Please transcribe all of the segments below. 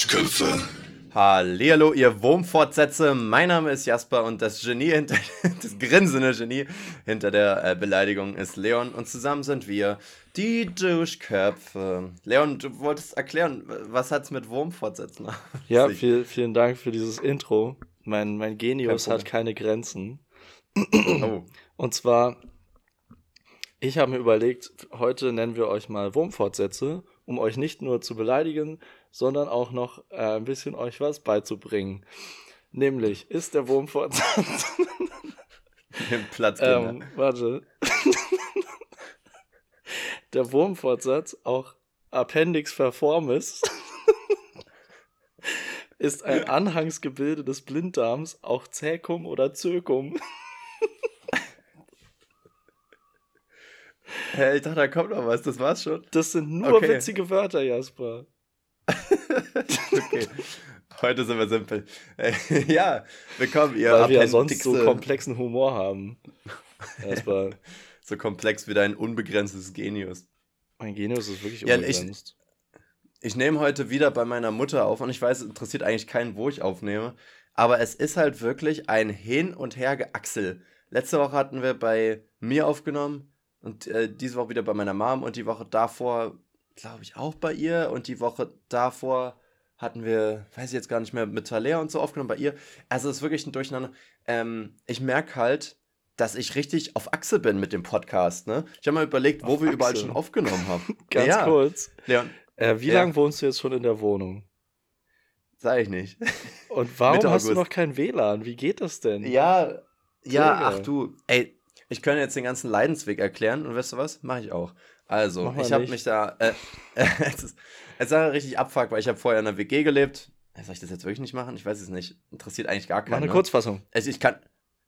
Duschköpfe. Hallihallo, ihr Wurmfortsätze. Mein Name ist Jasper und das Genie hinter, das grinsende Genie hinter der äh, Beleidigung ist Leon und zusammen sind wir die Duschköpfe. Leon, du wolltest erklären, was hat's mit Wurmfortsätzen Ja, viel, vielen Dank für dieses Intro. Mein, mein Genius Kein hat keine Grenzen. Oh, Und zwar, ich habe mir überlegt, heute nennen wir euch mal Wurmfortsätze, um euch nicht nur zu beleidigen, sondern auch noch äh, ein bisschen euch was beizubringen. Nämlich, ist der Wurmfortsatz. den Platz Kinder. ähm, warte. der Wurmfortsatz, auch Appendix verformis, ist ein Anhangsgebilde des Blinddarms, auch Zäkum oder Zökum. Hä, ich dachte, da kommt noch was, das war's schon. Das sind nur Okay. witzige Wörter, Jasper. okay. Heute sind wir simpel. Äh, ja, willkommen, ihr Weil wir sonst so komplexen Humor haben. Jasper, so komplex wie dein unbegrenztes Genius. mein Genius ist wirklich Ja, ich- unbegrenzt. Ich nehme heute wieder bei meiner Mutter auf und ich weiß, es interessiert eigentlich keinen, wo ich aufnehme. Aber es ist halt wirklich ein Hin- und Hergeachsel. Letzte Woche hatten wir bei mir aufgenommen und äh, diese Woche wieder bei meiner Mom und die Woche davor, glaube ich, auch bei ihr und die Woche davor hatten wir, weiß ich jetzt gar nicht mehr, mit Talea und so aufgenommen bei ihr. Also es ist wirklich ein Durcheinander. Ähm, ich merke halt, dass ich richtig auf Achse bin mit dem Podcast. Ne? Ich habe mal überlegt, wo Auf wir überall schon aufgenommen haben. Ganz ja, kurz. Leon, Äh, wie Ja. lange wohnst du jetzt schon in der Wohnung? sag ich nicht. Und warum hast du noch kein WLAN? Wie geht das denn? Ja, ja, ach du, ey, ich könnte jetzt den ganzen Leidensweg erklären und weißt du was? Mache ich auch. Also, Mach ich habe mich da, äh, es ist, es war richtig abfuck, weil ich habe vorher in einer WG gelebt. Äh, Soll ich das jetzt wirklich nicht machen? Ich weiß es nicht. Interessiert eigentlich gar Mach keinen. eine ne? Kurzfassung. Also ich kann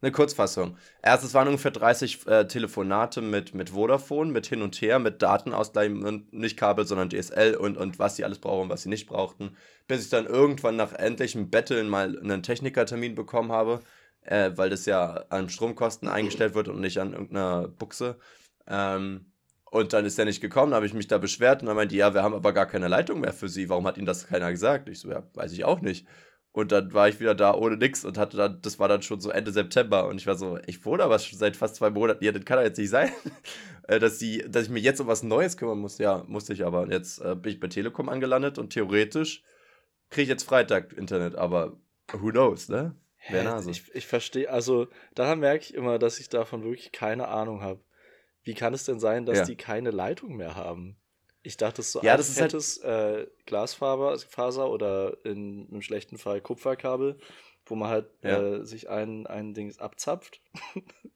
eine Kurzfassung. Erst, es waren ungefähr 30 äh, Telefonate mit, mit Vodafone, mit hin und her, mit Datenausgleich und nicht Kabel, sondern DSL und, und was sie alles brauchen und was sie nicht brauchten. Bis ich dann irgendwann nach endlichem Betteln mal einen Technikertermin bekommen habe, äh, weil das ja an Stromkosten eingestellt wird und nicht an irgendeiner Buchse. Ähm, und dann ist er nicht gekommen, habe ich mich da beschwert und dann meinte die, ja, wir haben aber gar keine Leitung mehr für sie. Warum hat Ihnen das keiner gesagt? Ich so, ja, weiß ich auch nicht. Und dann war ich wieder da ohne nix und hatte dann, das war dann schon so Ende September und ich war so, ich wohne aber schon seit fast zwei Monaten, ja, das kann doch jetzt nicht sein, äh, dass, sie, dass ich mich jetzt um was Neues kümmern muss. Ja, musste ich aber. Und jetzt äh, bin ich bei Telekom angelandet und theoretisch kriege ich jetzt Freitag Internet, aber who knows, ne? Wer Nase. Ich, ich verstehe, also daran merke ich immer, dass ich davon wirklich keine Ahnung habe. Wie kann es denn sein, dass Ja. die keine Leitung mehr haben? Ich dachte, so Ja, ein das ist halt- äh, Glasfaser Faser oder in, im schlechten Fall Kupferkabel, wo man halt Ja. äh, sich ein, ein Ding abzapft.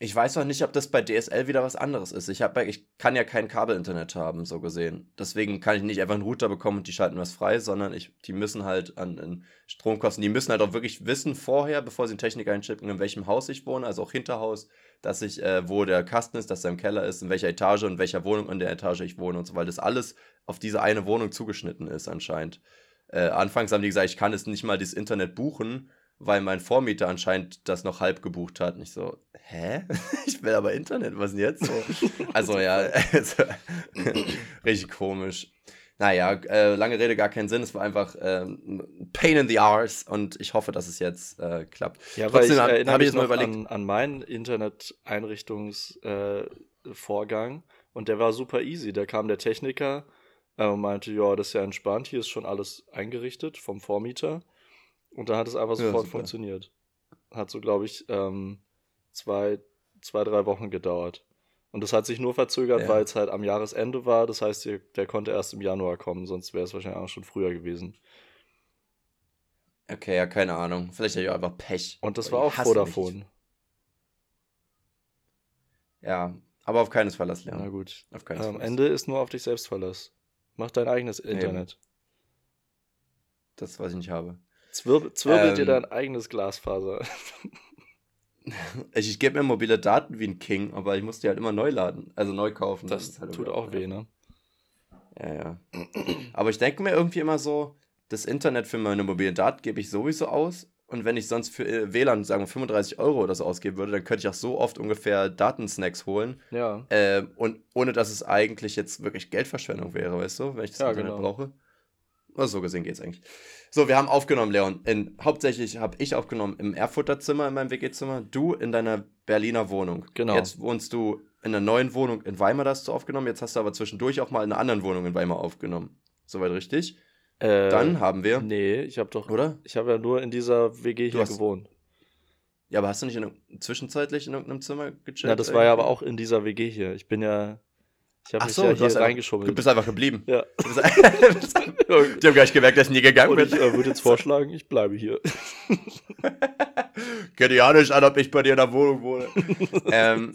Ich weiß noch nicht, ob das bei DSL wieder was anderes ist. Ich, hab, ich kann ja kein Kabelinternet haben, so gesehen. Deswegen kann ich nicht einfach einen Router bekommen und die schalten was frei, sondern ich, die müssen halt an, an Stromkosten, die müssen halt auch wirklich wissen vorher, bevor sie einen Techniker einschicken, in welchem Haus ich wohne, also auch Hinterhaus, dass ich, äh, wo der Kasten ist, dass er im Keller ist, in welcher Etage und welcher Wohnung in der Etage ich wohne und so, weil das alles auf diese eine Wohnung zugeschnitten ist anscheinend. Äh, anfangs haben die gesagt, ich kann es nicht mal das Internet buchen, weil mein Vormieter anscheinend das noch halb gebucht hat. Und ich so, hä? Ich will aber Internet, was denn jetzt so? Also ja, also, richtig komisch. Naja, äh, lange Rede, gar keinen Sinn. Es war einfach ähm, Pain in the Arse und ich hoffe, dass es jetzt äh, klappt. Ja, Trotzdem hab- erinnere hab ich mich jetzt mal überlegt- an, an meinen Internet-Einrichtungsvorgang äh, und der war super easy. Da kam der Techniker äh, und meinte, ja, das ist ja entspannt, hier ist schon alles eingerichtet vom Vormieter. Und dann hat es einfach Ja, sofort super. funktioniert. Hat so, glaube ich, ähm, zwei, zwei, drei Wochen gedauert. Und das hat sich nur verzögert, Ja. weil es halt am Jahresende war. Das heißt, der, der konnte erst im Januar kommen, sonst wäre es wahrscheinlich auch schon früher gewesen. Okay, ja, keine Ahnung. Vielleicht habe ich auch einfach Pech. Und das war auch hasse mich. Vodafone. Ja, aber auf keines Verlass Na lernen. gut. Auf keines Am Verlass. Ende ist nur auf dich selbst Verlass. Mach dein eigenes Internet. Das, was ich nicht habe. Zwirb, zwirbel dir Ähm. dein eigenes Glasfaser. Ich, ich gebe mir mobile Daten wie ein King, aber ich muss die halt immer neu laden. Also neu kaufen. Das halt tut auch weh, ne? Ja, ja. Aber ich denke mir irgendwie immer so, das Internet für meine mobilen Daten gebe ich sowieso aus. Und wenn ich sonst für äh, WLAN, sagen wir, 35 Euro oder so ausgeben würde, dann könnte ich auch so oft ungefähr Datensnacks holen. Ja. Ähm, und ohne dass es eigentlich jetzt wirklich Geldverschwendung wäre, weißt du, wenn ich das Ja, Internet genau. brauche. Also so gesehen geht's eigentlich. So, wir haben aufgenommen, Leon. In, hauptsächlich habe ich aufgenommen im Erfurter Zimmer, in meinem WG-Zimmer. Du in deiner Berliner Wohnung. Genau. Jetzt wohnst du in einer neuen Wohnung in Weimar, da hast du aufgenommen. Jetzt hast du aber zwischendurch auch mal in einer anderen Wohnung in Weimar aufgenommen. Soweit richtig? Äh, Dann haben wir, Nee, ich habe doch. oder? Ich habe ja nur in dieser WG hier hast- gewohnt. Ja, aber hast du nicht in, zwischenzeitlich in irgendeinem Zimmer gechillt? Ja, das war ja aber auch in dieser WG hier. Ich bin ja. Ich habe mich so, ja hier einfach- Du reingeschummelt. bist einfach geblieben. Ja. Die haben gar nicht gemerkt, dass ich nie gegangen Und ich bin. äh, würde jetzt vorschlagen, ich bleibe hier. Geht ja nicht an, ob ich bei dir in der Wohnung wohne. ähm,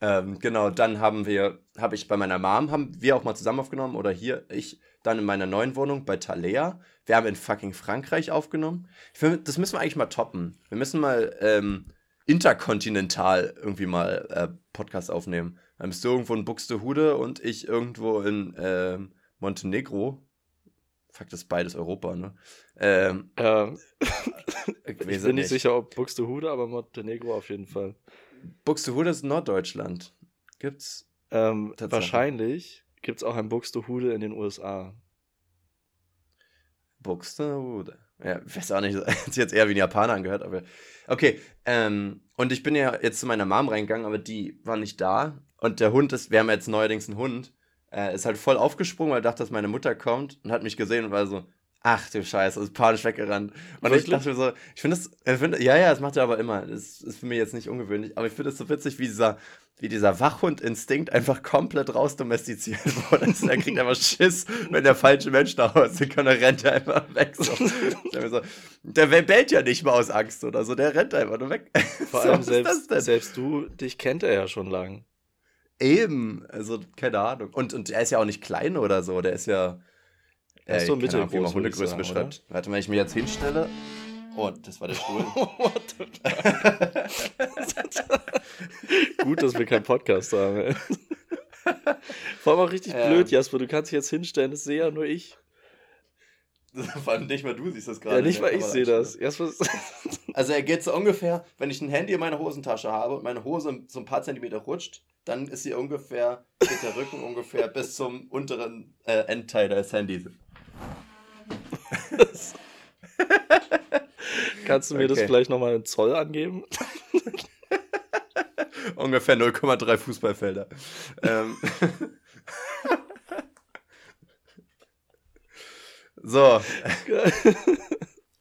ähm, genau, dann haben wir, habe ich bei meiner Mom, haben wir auch mal zusammen aufgenommen, oder hier, ich, dann in meiner neuen Wohnung bei Talea. Wir haben in fucking Frankreich aufgenommen. Ich finde, das müssen wir eigentlich mal toppen. Wir müssen mal ähm, interkontinental irgendwie mal äh, Podcast aufnehmen. Dann bist du irgendwo in Buxtehude und ich irgendwo in ähm, Montenegro. Fuck, das ist beides Europa, ne? Ähm, Ähm, ich ich bin nicht sicher, ob Buxtehude, aber Montenegro auf jeden Fall. Buxtehude ist Norddeutschland. Gibt's? Ähm, wahrscheinlich gibt es auch ein Buxtehude in den USA. Buxtehude. Ja, ich weiß auch nicht, hat sich jetzt eher wie ein Japaner angehört, aber. Okay, ähm, und ich bin ja jetzt zu meiner Mom reingegangen, aber die war nicht da. Und der Hund ist, wir haben jetzt neuerdings einen Hund, äh, ist halt voll aufgesprungen, weil er dachte, dass meine Mutter kommt und hat mich gesehen und war so, ach du Scheiße, ist panisch weggerannt. Und Wirklich? ich dachte mir so, ich finde das, ich find, ja, ja, das macht er aber immer. Das ist für mich jetzt nicht ungewöhnlich, aber ich finde es so witzig, wie dieser, wie dieser Wachhund-Instinkt einfach komplett rausdomestiziert wurde. Also, er kriegt einfach Schiss, wenn der falsche Mensch nach Hause kommt, dann rennt er einfach weg. So. So, der bellt ja nicht mal aus Angst oder so, der rennt einfach nur weg. Vor So, allem selbst, selbst du, dich kennt er ja schon lang. Eben, also keine Ahnung. Und, und er ist ja auch nicht klein oder so, der ist ja. Er ist so keine Ahnung, wie man mittelgroß, Hundegröße beschreibt. Warte mal, ich mich jetzt hinstelle. Oh, das war der Stuhl. Gut, dass wir keinen Podcast haben. Vor allem auch richtig Ähm. blöd, Jasper. Du kannst dich jetzt hinstellen, das sehe ja nur ich. Vor allem nicht mal du siehst das gerade. Ja, nicht mal ich sehe das. Jasper, Also er geht so ungefähr, wenn ich ein Handy in meiner Hosentasche habe und meine Hose so ein paar Zentimeter rutscht, dann ist sie ungefähr, geht der Rücken ungefähr bis zum unteren äh, Endteil des Handys. kannst du mir das Okay. vielleicht nochmal in Zoll angeben? Ungefähr 0,3 Fußballfelder. ähm. so,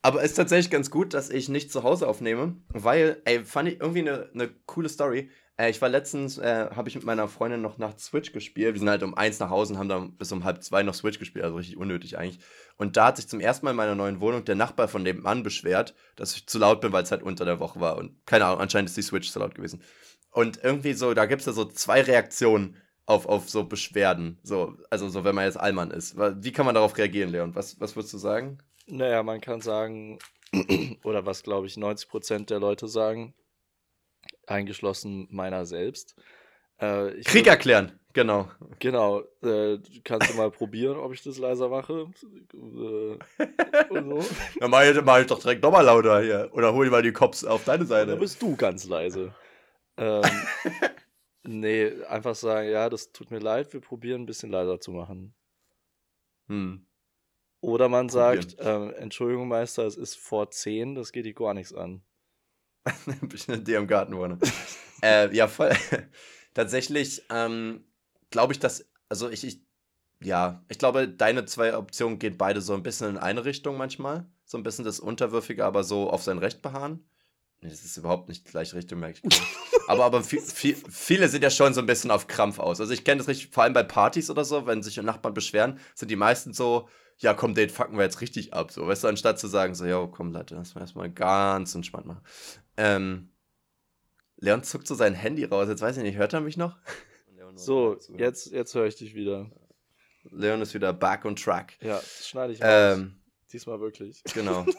aber ist tatsächlich ganz gut, dass ich nicht zu Hause aufnehme, weil, ey, fand ich irgendwie eine ne coole Story. Äh, ich war letztens, äh, habe ich mit meiner Freundin noch nach Switch gespielt. Wir sind halt um eins nach Hause und haben dann bis um halb zwei noch Switch gespielt, also richtig unnötig eigentlich. Und da hat sich zum ersten Mal in meiner neuen Wohnung der Nachbar von dem Mann beschwert, dass ich zu laut bin, weil es halt unter der Woche war. Und keine Ahnung, anscheinend ist die Switch zu laut gewesen. Und irgendwie so, da gibt es ja so zwei Reaktionen auf, auf so Beschwerden. So, also so, wenn man jetzt Allmann ist. Wie kann man darauf reagieren, Leon? Was, was würdest du sagen? Naja, man kann sagen, oder was glaube ich 90% der Leute sagen, eingeschlossen meiner selbst. Äh, Krieg würd- erklären, genau. Genau, äh, kannst du mal probieren, ob ich das leiser mache? Äh, so. Dann mach ich, mach ich doch direkt nochmal lauter hier. Oder hol dir mal die Cops auf deine Dann Seite. bist du ganz leise. Ähm, nee, einfach sagen, ja, das tut mir leid, wir probieren ein bisschen leiser zu machen. Hm. Oder man sagt, ähm, Entschuldigung, Meister, es ist vor 10, das geht dir gar nichts an. Ein bisschen dir im Garten wohne. äh, ja, voll. Tatsächlich ähm, glaube ich, dass, also ich, ich, ja, ich glaube, deine zwei Optionen gehen beide so ein bisschen in eine Richtung manchmal. So ein bisschen das Unterwürfige, aber so auf sein Recht beharren. Nee, das ist überhaupt nicht die gleiche Richtung, merke ich. aber aber viel, viel, viele sind ja schon so ein bisschen auf Krampf aus. Also ich kenne das richtig, vor allem bei Partys oder so, wenn sich Nachbarn beschweren, sind die meisten so, ja komm, den fucken wir jetzt richtig ab. So, weißt du, anstatt zu sagen, so, ja komm, Leute, lass mal erstmal ganz entspannt machen. Ähm, Leon zuckt so sein Handy raus. Jetzt weiß ich nicht, hört er mich noch? So, jetzt, jetzt höre ich dich wieder. Leon ist wieder back on track. Ja, das schneide ich raus. Ähm, Diesmal wirklich. genau.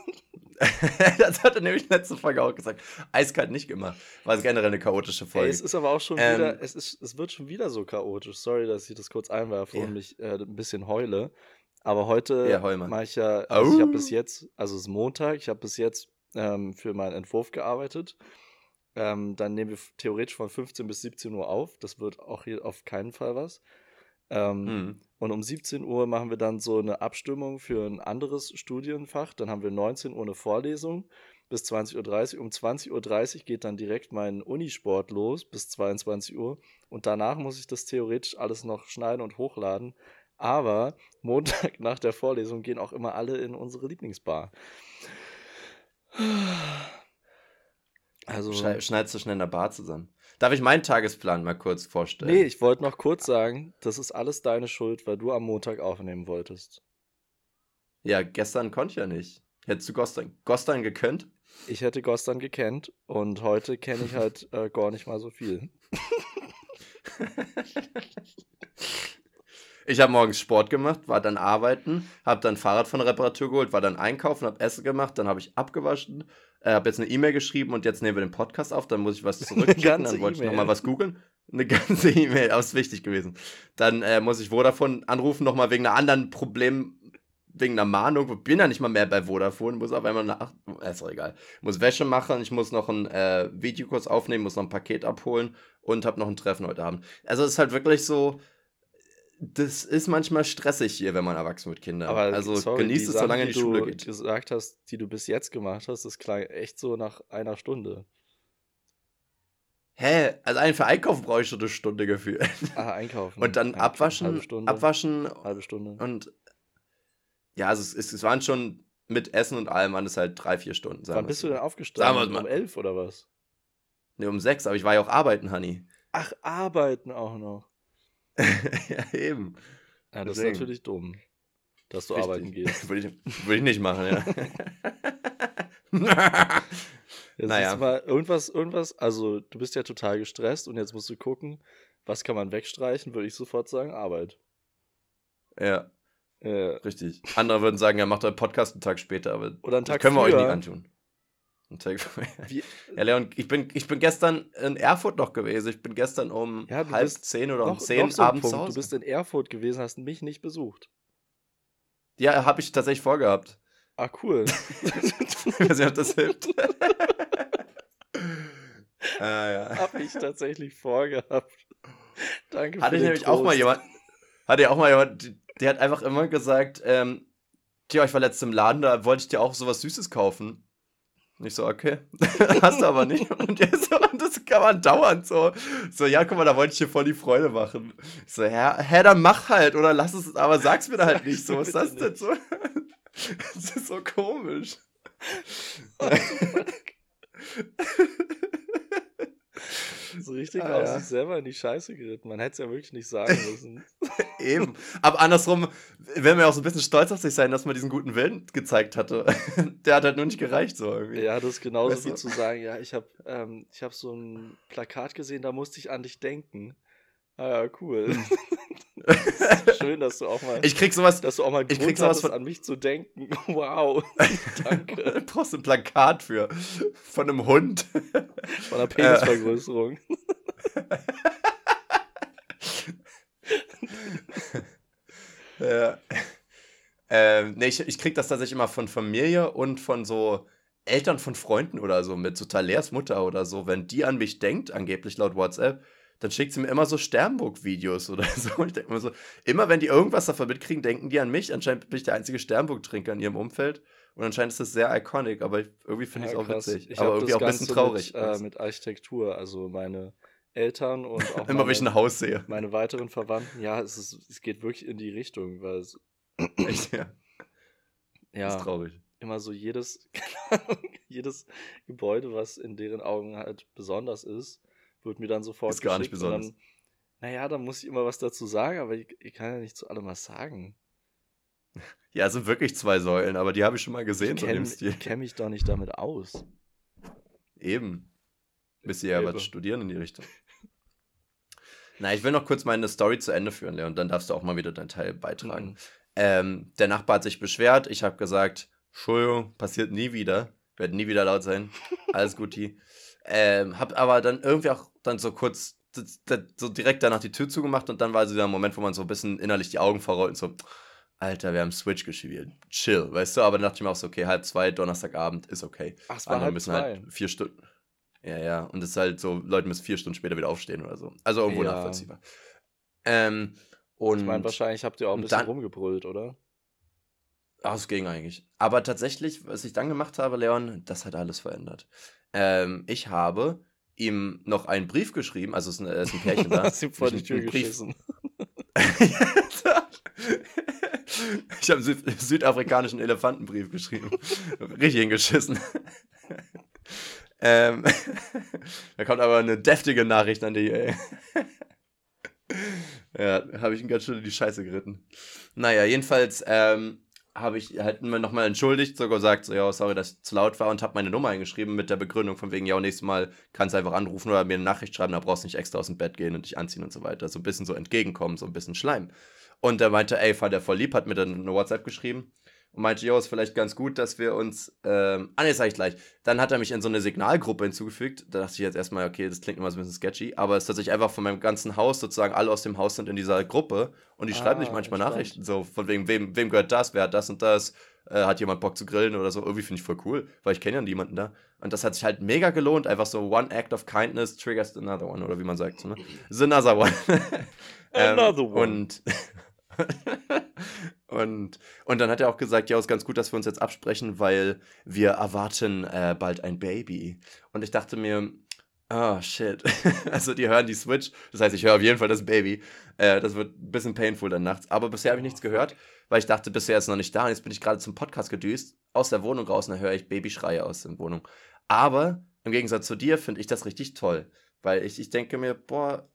das hat er nämlich letzte Folge auch gesagt. Eiskalt nicht gemacht. War es generell eine chaotische Ey, Folge. es ist aber auch schon Ähm, wieder, es, ist, es wird schon wieder so chaotisch. Sorry, dass ich das kurz einwerfe Ja. und mich äh, ein bisschen heule. Aber heute Ja, mache ich ja, also ich habe bis jetzt, also es ist Montag, ich habe bis jetzt ähm, für meinen Entwurf gearbeitet. Ähm, dann nehmen wir theoretisch von 15 bis 17 Uhr auf. Das wird auch hier auf keinen Fall was. Ähm, Hm. Und um 17 Uhr machen wir dann so eine Abstimmung für ein anderes Studienfach. Dann haben wir 19 Uhr eine Vorlesung bis 20.30 Uhr. Um 20.30 Uhr geht dann direkt mein Unisport los bis 22 Uhr. Und danach muss ich das theoretisch alles noch schneiden und hochladen. Aber Montag nach der Vorlesung gehen auch immer alle in unsere Lieblingsbar. Also. Schneidest du schnell in der Bar zusammen? Darf ich meinen Tagesplan mal kurz vorstellen? Nee, ich wollte noch kurz sagen, das ist alles deine Schuld, weil du am Montag aufnehmen wolltest. Ja, gestern konnte ich ja nicht. Hättest du Gostan, Gostan gekönnt? Ich hätte Gostan gekannt und heute kenne ich halt äh, gar nicht mal so viel. ich habe morgens Sport gemacht, war dann arbeiten, habe dann Fahrrad von der Reparatur geholt, war dann einkaufen, habe Essen gemacht, dann habe ich abgewaschen, äh, habe jetzt eine E-Mail geschrieben und jetzt nehmen wir den Podcast auf, dann muss ich was zurückschicken, dann wollte ich nochmal was googeln. Eine ganze E-Mail, das ist wichtig gewesen. Dann äh, muss ich Vodafone anrufen, nochmal wegen einer anderen Problem, wegen einer Mahnung. Bin ja nicht mal mehr bei Vodafone, muss auf einmal nach. Äh, ist doch egal. Muss Wäsche machen, ich muss noch einen äh, Videokurs aufnehmen, muss noch ein Paket abholen und habe noch ein Treffen heute Abend. Also es ist halt wirklich so, das ist manchmal stressig hier, wenn man erwachsen mit Kindern. Aber also sorry, genießt es, solange die, die Schule geht. Die du gesagt hast, die du bis jetzt gemacht hast, das klang echt so nach einer Stunde. Hä? Also einen für Einkaufen brauche ich schon eine Stunde gefühlt. Ah, einkaufen. Und dann abwaschen, halbe Stunde, abwaschen. Halbe Stunde. Und ja, also es, es, waren schon mit Essen und allem waren es halt drei, vier Stunden. Wann bist du denn aufgestanden? Um elf oder was? Ne, um sechs, aber ich war ja auch arbeiten, Honey. Ach, arbeiten auch noch. ja, eben. Ja, das Deswegen. ist natürlich dumm, dass du Richtig. arbeiten gehst. würde, ich, würde ich nicht machen, ja. Jetzt naja. mal irgendwas, irgendwas, also du bist ja total gestresst und jetzt musst du gucken, was kann man wegstreichen, würde ich sofort sagen, Arbeit. Ja. Äh, Richtig. Andere würden sagen, ja, macht euren Podcast einen Tag später, aber Oder einen Tag können wir früher. euch nicht antun. Ja, Leon, ich bin, ich bin gestern in Erfurt noch gewesen. Ich bin gestern um ja, halb zehn oder um noch, zehn noch so abends. Du bist in Erfurt gewesen, hast mich nicht besucht. Ja, habe ich tatsächlich vorgehabt. Ah, cool. ich weiß nicht, ob das hilft. ah, ja. Habe ich tatsächlich vorgehabt. Danke Hatte ich nämlich Trost. auch mal jemand, hatte ja auch mal jemand, der hat einfach immer gesagt, ähm, tja, ich war letztens im Laden, da wollte ich dir auch sowas Süßes kaufen. Und ich so, okay, hast du aber nicht. Und, so, und das kann man dauernd so. So, ja, guck mal, da wollte ich dir voll die Freude machen. Ich so, hä, hä, dann mach halt, oder lass es, aber sag's mir da halt nicht so. Was ist das denn so? Das ist so komisch. So richtig ah, aus ja. sich selber in die Scheiße geritten. Man hätte es ja wirklich nicht sagen müssen. Eben. Aber andersrum werden wir auch so ein bisschen stolz auf sich sein, dass man diesen guten Willen gezeigt hatte. Der hat halt nur nicht gereicht so irgendwie. Ja, das ist genauso weißt du? wie zu sagen, ja, ich habe ähm, hab so ein Plakat gesehen, da musste ich an dich denken. Ah ja, cool. Schön, dass du auch mal. Ich krieg sowas. Dass du auch mal ich krieg sowas von, an mich zu denken. Wow. Danke. du brauchst ein Plakat für. Von einem Hund. Von einer Penisvergrößerung. ja. Ähm, nee, ich, ich krieg das tatsächlich immer von Familie und von so Eltern von Freunden oder so mit so Talers Mutter oder so. Wenn die an mich denkt, angeblich laut WhatsApp, dann schickt sie mir immer so Sternburg-Videos oder so. Ich denke immer so, immer wenn die irgendwas davon mitkriegen, denken die an mich. Anscheinend bin ich der einzige Sternburg-Trinker in ihrem Umfeld. Und anscheinend ist das sehr iconic, aber irgendwie finde ja, ich es auch witzig. Ich aber irgendwie auch ein bisschen traurig. Mit, äh, mit Architektur, also meine Eltern und auch immer wenn ich ein Haus sehe. Meine weiteren Verwandten, ja, es, ist, es geht wirklich in die Richtung, weil es. Echt, ja. Ja. Das ist traurig. Immer so jedes, jedes Gebäude, was in deren Augen halt besonders ist, wird mir dann sofort Ist gar nicht besonders. Dann, naja, dann muss ich immer was dazu sagen, aber ich, ich kann ja nicht zu allem was sagen. Ja, es sind wirklich zwei Säulen, aber die habe ich schon mal gesehen. Ich kenne kenn mich doch nicht damit aus. Eben. Bis sie ja was studieren in die Richtung. Na, ich will noch kurz meine Story zu Ende führen, Leon, dann darfst du auch mal wieder deinen Teil beitragen. Mhm. Ähm, der Nachbar hat sich beschwert, ich habe gesagt, Entschuldigung, passiert nie wieder, werde nie wieder laut sein, alles gut, ähm, hab aber dann irgendwie auch dann so kurz so direkt danach die Tür zugemacht und dann war so der Moment, wo man so ein bisschen innerlich die Augen verrollt und so, Alter, wir haben Switch gespielt. Chill, weißt du? Aber dann dachte ich mir auch so, okay, halb zwei, Donnerstagabend ist okay. Ach, es war Andere halb müssen zwei. halt vier Stunden. Ja, ja. Und es ist halt so, Leute müssen vier Stunden später wieder aufstehen oder so. Also irgendwo ja. nachvollziehbar. Ähm, Und Ich meine, wahrscheinlich habt ihr auch ein bisschen dann- rumgebrüllt, oder? Ach, es ging eigentlich. Aber tatsächlich, was ich dann gemacht habe, Leon, das hat alles verändert. Ähm, ich habe ihm noch einen Brief geschrieben, also es ist ein, es ist ein Pärchen da. Hast ihm vor die Tür geschissen. ich habe einen Süd südafrikanischen Elefantenbrief geschrieben. Richtig hingeschissen. ähm, da kommt aber eine deftige Nachricht an die. Ey. ja, habe ich ihn ganz schön in die Scheiße geritten. Naja, jedenfalls ähm, habe ich halt mir nochmal entschuldigt, sogar gesagt, so, ja, sorry, dass ich zu laut war und habe meine Nummer eingeschrieben mit der Begründung von wegen, ja, nächstes Mal kannst du einfach anrufen oder mir eine Nachricht schreiben, da brauchst du nicht extra aus dem Bett gehen und dich anziehen und so weiter. So ein bisschen so entgegenkommen, so ein bisschen Schleim. Und er meinte, ey, fand er voll lieb, hat mir dann eine WhatsApp geschrieben meinte, jo, ist vielleicht ganz gut, dass wir uns, ähm, ah, ne, sag ich gleich. Dann hat er mich in so eine Signalgruppe hinzugefügt. Da dachte ich jetzt erstmal, okay, das klingt immer so ein bisschen sketchy, aber es ist tatsächlich einfach von meinem ganzen Haus sozusagen, alle aus dem Haus sind in dieser Gruppe und die schreiben Ah, sich manchmal. Nachrichten, so von wegen, wem, wem gehört das, wer hat das und das, äh, hat jemand Bock zu grillen oder so. Irgendwie finde ich voll cool, weil ich kenne ja niemanden da. Und das hat sich halt mega gelohnt, einfach so one act of kindness triggers another one, oder wie man sagt, so, ne? Is another one. Ähm, Another one. Und, und, und dann hat er auch gesagt, ja, ist ganz gut, dass wir uns jetzt absprechen, weil wir erwarten äh, bald ein Baby. Und ich dachte mir, oh shit. also die hören die Switch, das heißt, ich höre auf jeden Fall das Baby. Äh, das wird ein bisschen painful dann nachts. Aber bisher habe ich nichts gehört, weil ich dachte, bisher ist es noch nicht da. Und jetzt bin ich gerade zum Podcast gedüst, aus der Wohnung raus und da höre ich Babyschreie aus der Wohnung. Aber im Gegensatz zu dir finde ich das richtig toll, weil ich, ich denke mir, boah,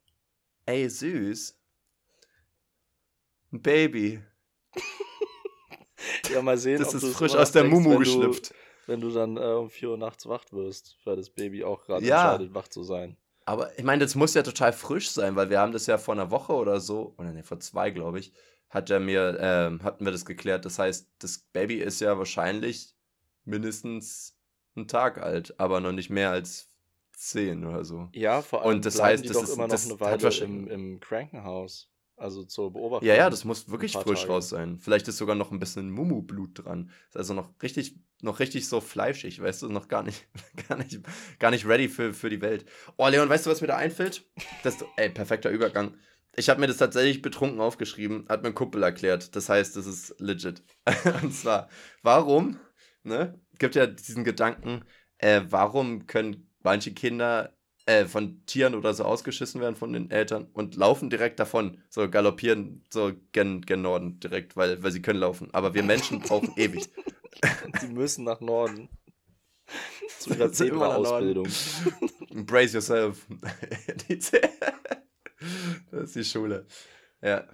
ey, süß. Ein Baby. Ja, mal sehen, Das ob ist frisch aus der Mumu geschlüpft. Wenn du dann äh, um 4 Uhr nachts wach wirst, weil das Baby auch gerade Ja. entscheidet, wach zu sein. Aber ich meine, das muss ja total frisch sein, weil wir haben das ja vor einer Woche oder so, oder ne, vor zwei, glaube ich, hat er mir, ähm, hatten wir das geklärt. Das heißt, das Baby ist ja wahrscheinlich mindestens einen Tag alt, aber noch nicht mehr als zehn oder so. Ja, vor allem Und das heißt, die das doch ist- immer noch das eine Weile im, im Krankenhaus. Also zur Beobachtung. Ja, ja, das muss wirklich frisch Tage. raus sein. Vielleicht ist sogar noch ein bisschen Mumu-Blut dran. Ist also noch richtig, noch richtig so fleischig, weißt du, noch gar nicht, gar nicht, gar nicht ready für, für die Welt. Oh, Leon, weißt du, was mir da einfällt? Das, ey, perfekter Übergang. Ich habe mir das tatsächlich betrunken aufgeschrieben, hat mir ein Kumpel erklärt. Das heißt, das ist legit. Und zwar, warum, ne, gibt ja diesen Gedanken, äh, warum können manche Kinder äh, von Tieren oder so ausgeschissen werden von den Eltern und laufen direkt davon, so galoppieren so gen, gen Norden direkt, weil, weil sie können laufen. Aber wir Menschen brauchen ewig. Sie müssen nach Norden. Zu ihrer. Zebra-Ausbildung. Brace yourself. Das ist die Schule. Ja.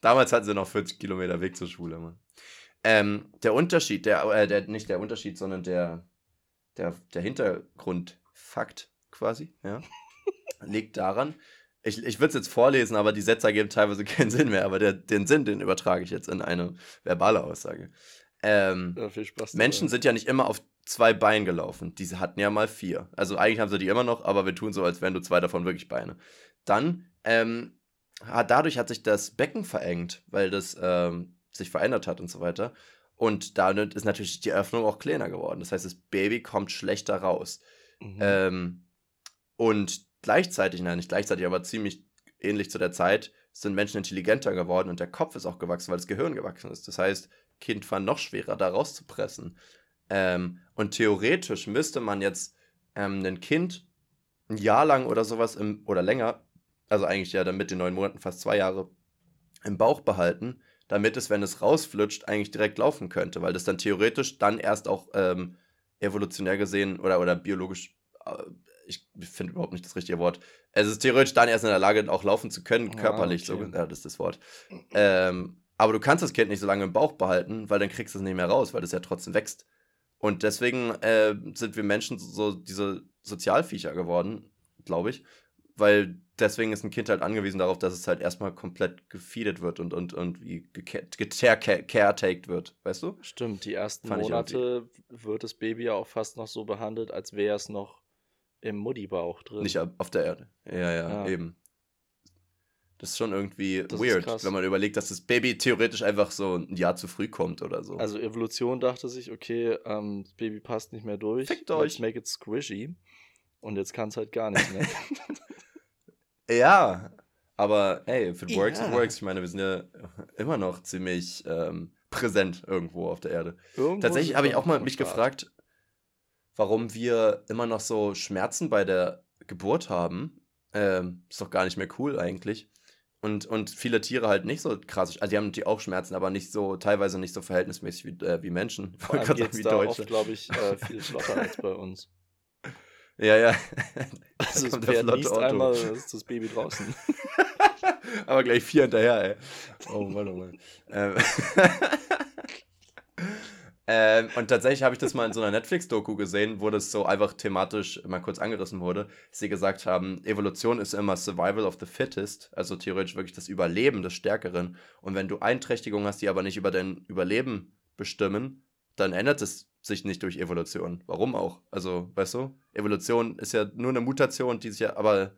Damals hatten sie noch 40 Kilometer Weg zur Schule, Mann. Ähm, der Unterschied, der, äh, der, nicht der Unterschied, sondern der, der, der Hintergrundfakt quasi, ja, liegt daran, ich, ich würde es jetzt vorlesen, aber die Sätze ergeben teilweise keinen Sinn mehr, aber der, den Sinn, den übertrage ich jetzt in eine verbale Aussage. Ähm, Ja, viel Spaß. Menschen sind ja nicht immer auf zwei Beinen gelaufen. Diese hatten ja mal vier. Also eigentlich haben sie die immer noch, aber wir tun so, als wären nur zwei davon wirklich Beine. Dann, ähm, hat, dadurch hat sich das Becken verengt, weil das ähm, sich verändert hat und so weiter. Und damit ist natürlich die Öffnung auch kleiner geworden. Das heißt, das Baby kommt schlechter raus. Mhm. Ähm, und gleichzeitig, nein, nicht gleichzeitig, aber ziemlich ähnlich zu der Zeit, sind Menschen intelligenter geworden und der Kopf ist auch gewachsen, weil das Gehirn gewachsen ist. Das heißt, Kind war noch schwerer, da rauszupressen. Ähm, und theoretisch müsste man jetzt ähm, ein Kind ein Jahr lang oder sowas im, oder länger, also eigentlich ja dann mit den neun Monaten fast zwei Jahre, im Bauch behalten, damit es, wenn es rausflutscht, eigentlich direkt laufen könnte, weil das dann theoretisch dann erst auch ähm, evolutionär gesehen oder, oder biologisch, äh, ich finde überhaupt nicht das richtige Wort, es ist theoretisch dann erst in der Lage, auch laufen zu können, Ah, körperlich, okay. so, ja, das ist das Wort. Ähm, aber du kannst das Kind nicht so lange im Bauch behalten, weil dann kriegst du es nicht mehr raus, weil das ja trotzdem wächst. Und deswegen äh, sind wir Menschen so diese Sozialviecher geworden, glaube ich. Weil deswegen ist ein Kind halt angewiesen darauf, dass es halt erstmal komplett gefeedet wird und, und, und wie gecaretaked wird, weißt du? Stimmt, die ersten Monate wird das Baby ja auch fast noch so behandelt, als wäre es noch im Muttibauch drin. Nicht auf der Erde. Ja, ja, Ja. eben. Das ist schon irgendwie Das weird, wenn man überlegt, dass das Baby theoretisch einfach so ein Jahr zu früh kommt oder so. Also Evolution dachte sich, okay, ähm, das Baby passt nicht mehr durch. Fickt Let's euch. make it squishy. Und jetzt kann es halt gar nicht mehr. Ja, Aber ey, if it works, Ja. it works. Ich meine, wir sind ja immer noch ziemlich ähm, präsent irgendwo auf der Erde. Irgendwo Tatsächlich habe ich auch mal mich gefragt, warum wir immer noch so Schmerzen bei der Geburt haben. Ähm, ist doch gar nicht mehr cool eigentlich. Und, und viele Tiere halt nicht so krass. Also die haben die auch Schmerzen, aber nicht so, teilweise nicht so verhältnismäßig wie, äh, wie Menschen. Vor allem geht's Dank da wie oft, glaube ich, äh, viel flotter als bei uns. Ja, ja. Also das kommt der Pferd einmal, ist das Baby draußen. Aber gleich vier hinterher, ey. Oh Mann, oh Mann. Ähm, ähm, und tatsächlich habe ich das mal in so einer Netflix-Doku gesehen, wo das so einfach thematisch mal kurz angerissen wurde, sie gesagt haben, Evolution ist immer Survival of the Fittest, also theoretisch wirklich das Überleben des Stärkeren. Und wenn du Einträchtigungen hast, die aber nicht über dein Überleben bestimmen, dann ändert es sich nicht durch Evolution. Warum auch? Also, weißt du, Evolution ist ja nur eine Mutation, die sich ja, aber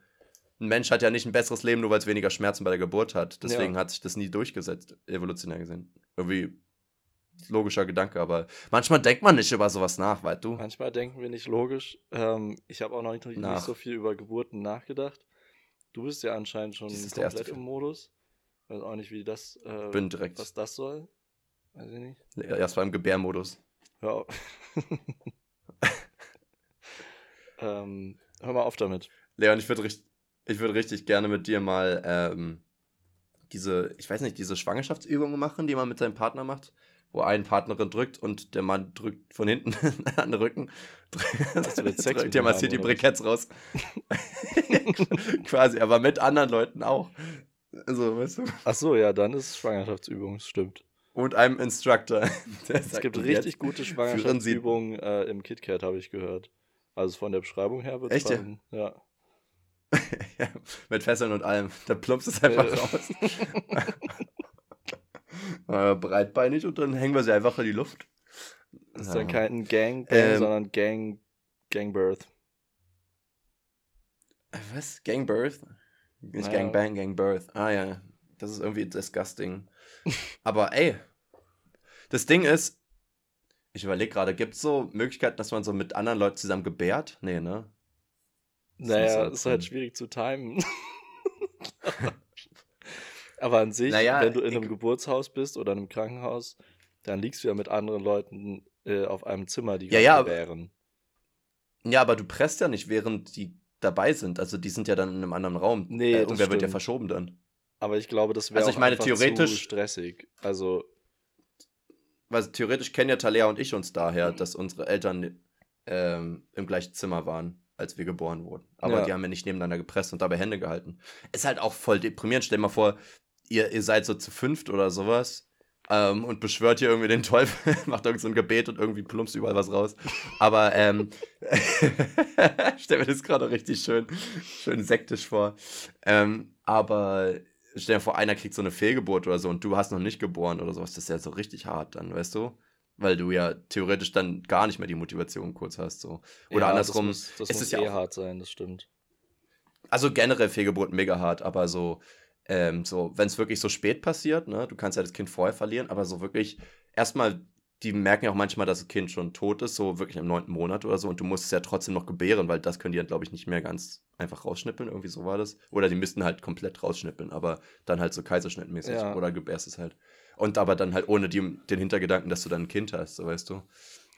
ein Mensch hat ja nicht ein besseres Leben, nur weil es weniger Schmerzen bei der Geburt hat. Deswegen Ja. hat sich das nie durchgesetzt, evolutionär gesehen. Irgendwie logischer Gedanke, aber manchmal denkt man nicht über sowas nach, weißt du? Manchmal denken wir nicht logisch. Ähm, ich habe auch noch nicht, nicht so viel über Geburten nachgedacht. Du bist ja anscheinend schon komplett im. Modus. Weiß auch nicht, wie das, äh, Bin direkt. was das soll. Weiß ich nicht. Ja, Erst beim Gebärmodus. Hör auf. ähm, hör mal auf damit. Leon, ich würde richtig, ich würd richtig gerne mit dir mal ähm, diese, ich weiß nicht, diese Schwangerschaftsübungen machen, die man mit seinem Partner macht, wo ein Partnerin drückt und der Mann drückt von hinten an den Rücken. Hast du jetzt Sex der dem massiert die? Briketts raus. Quasi, aber mit anderen Leuten auch. Also, weißt du? Ach so, ja, dann ist Schwangerschaftsübung, das stimmt. Und einem Instructor. Es gibt richtig gute Schwangerschaftsübungen äh, im KitKat, habe ich gehört. Also von der Beschreibung her wird Echt, ja? dann, ja. ja, mit Fesseln und allem. Da plumpst es einfach Äh. raus. Äh, breitbeinig und dann hängen wir sie einfach in die Luft. Das ist Ja. dann kein Gangbang, Ähm. sondern Gang, Gangbirth. Was? Gangbirth? Nicht Naja. Gangbang, Gangbirth. Ah ja, das ist irgendwie disgusting. Aber ey, das Ding ist, ich überlege gerade, gibt es so Möglichkeiten, dass man so mit anderen Leuten zusammen gebärt? Nee, ne? Das Naja, ist so ist halt schwierig zu timen. Aber an sich, Naja, wenn du in einem Geburtshaus bist oder in einem Krankenhaus, dann liegst du ja mit anderen Leuten äh, auf einem Zimmer, die Ja, ja, wären. Ja, aber du presst ja nicht, während die dabei sind. Also die sind ja dann in einem anderen Raum. Nee, äh, das und wer wird ja stimmt. verschoben dann? Aber ich glaube, das wäre Also ich meine, zu theoretisch- stressig. Also, Weil theoretisch kennen ja Talea und ich uns daher, dass unsere Eltern ähm, im gleichen Zimmer waren, als wir geboren wurden. Aber Ja. die haben ja nicht nebeneinander gepresst und dabei Hände gehalten. Ist halt auch voll deprimierend. Stell dir mal vor, ihr, ihr seid so zu fünft oder sowas ähm, und beschwört hier irgendwie den Teufel, macht irgend so ein Gebet und irgendwie plumpst überall was raus. Aber ähm, stell mir das gerade richtig schön, schön sektisch vor. Ähm, aber stell dir vor, einer kriegt so eine Fehlgeburt oder so und du hast noch nicht geboren oder sowas. Das ist ja so richtig hart dann, weißt du? Weil du ja theoretisch dann gar nicht mehr die Motivation kurz hast. So. Oder ja, andersrum. Das muss, das muss es ja eh auch- hart sein, das stimmt. Also generell Fehlgeburt mega hart, aber so, ähm, so, wenn es wirklich so spät passiert, ne, du kannst ja das Kind vorher verlieren, aber so wirklich, erstmal, die merken ja auch manchmal, dass das Kind schon tot ist, so wirklich im neunten Monat oder so, und du musst es ja trotzdem noch gebären, weil das können die dann, glaube ich, nicht mehr ganz einfach rausschnippeln, irgendwie so war das. Oder die müssten halt komplett rausschnippeln, aber dann halt so kaiserschnittmäßig Ja. oder gebärst es halt. Und aber dann halt ohne die, den Hintergedanken, dass du dann ein Kind hast, so weißt du.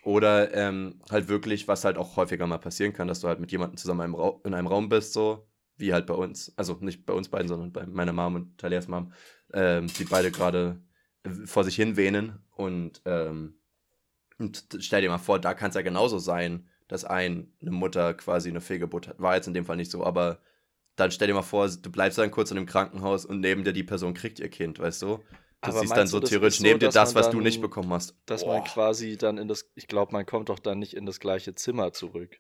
Oder ähm, halt wirklich, was halt auch häufiger mal passieren kann, dass du halt mit jemandem zusammen in einem, Rau in einem Raum bist, so wie halt bei uns. Also nicht bei uns beiden, sondern bei meiner Mom und Talias Mom, ähm, die beide gerade vor sich hin wehnen. Und, ähm, und stell dir mal vor, da kann es ja genauso sein, dass ein, eine Mutter quasi eine Fehlgeburt hat. War jetzt in dem Fall nicht so, aber dann stell dir mal vor, du bleibst dann kurz in dem Krankenhaus und neben dir die Person kriegt ihr Kind, weißt du? Du Aber siehst dann so du, theoretisch so, neben dir das, was du dann- nicht bekommen hast. Dass Boah. man quasi dann in das, ich glaube, man kommt doch dann nicht in das gleiche Zimmer zurück.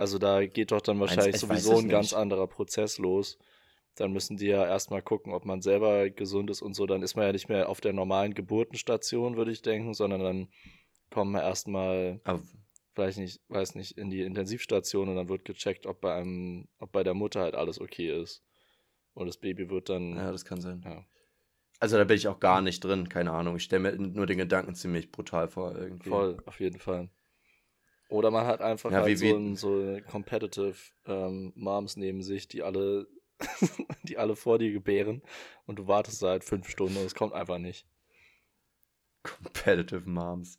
Also da geht doch dann wahrscheinlich ich sowieso es ein ganz nicht. anderer Prozess los. Dann müssen die ja erstmal gucken, ob man selber gesund ist und so. Dann ist man ja nicht mehr auf der normalen Geburtenstation, würde ich denken, sondern dann kommen wir erstmal, vielleicht nicht, weiß nicht, in die Intensivstation und dann wird gecheckt, ob bei einem, ob bei der Mutter halt alles okay ist. Und das Baby wird dann. ja, das kann sein. Ja. Also da bin ich auch gar nicht drin, keine Ahnung. Ich stelle mir nur den Gedanken ziemlich brutal vor irgendwie. Voll, auf jeden Fall. Oder man hat einfach Ja, halt wie- so, ein, so competitive ähm, Moms neben sich, die alle die alle vor dir gebären und du wartest seit fünf Stunden und es kommt einfach nicht. Competitive Moms.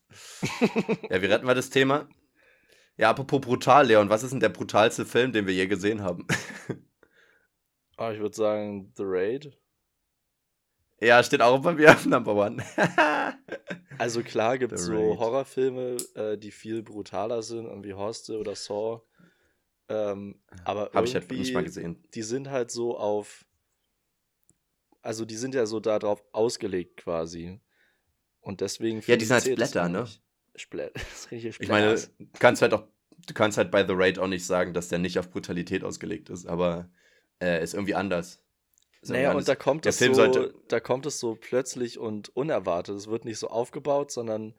ja, wie retten wir das Thema? Ja, apropos brutal, Leon, was ist denn der brutalste Film, den wir je gesehen haben? oh, ich würde sagen The Raid. Ja, steht auch bei mir auf Number One. also klar gibt es so Horrorfilme, äh, die viel brutaler sind, wie Hostel oder Saw. Ähm, aber habe ich halt nicht mal gesehen. Die sind halt so auf, also die sind ja so darauf ausgelegt quasi. Und deswegen. Ja, die sind halt Splatter, ne? Splatter. Ich meine, du kannst halt auch, du kannst halt bei The Raid auch nicht sagen, dass der nicht auf Brutalität ausgelegt ist, aber äh, ist irgendwie anders. Naja, und da kommt, es so, sollte... da kommt es so plötzlich und unerwartet. Es wird nicht so aufgebaut, sondern,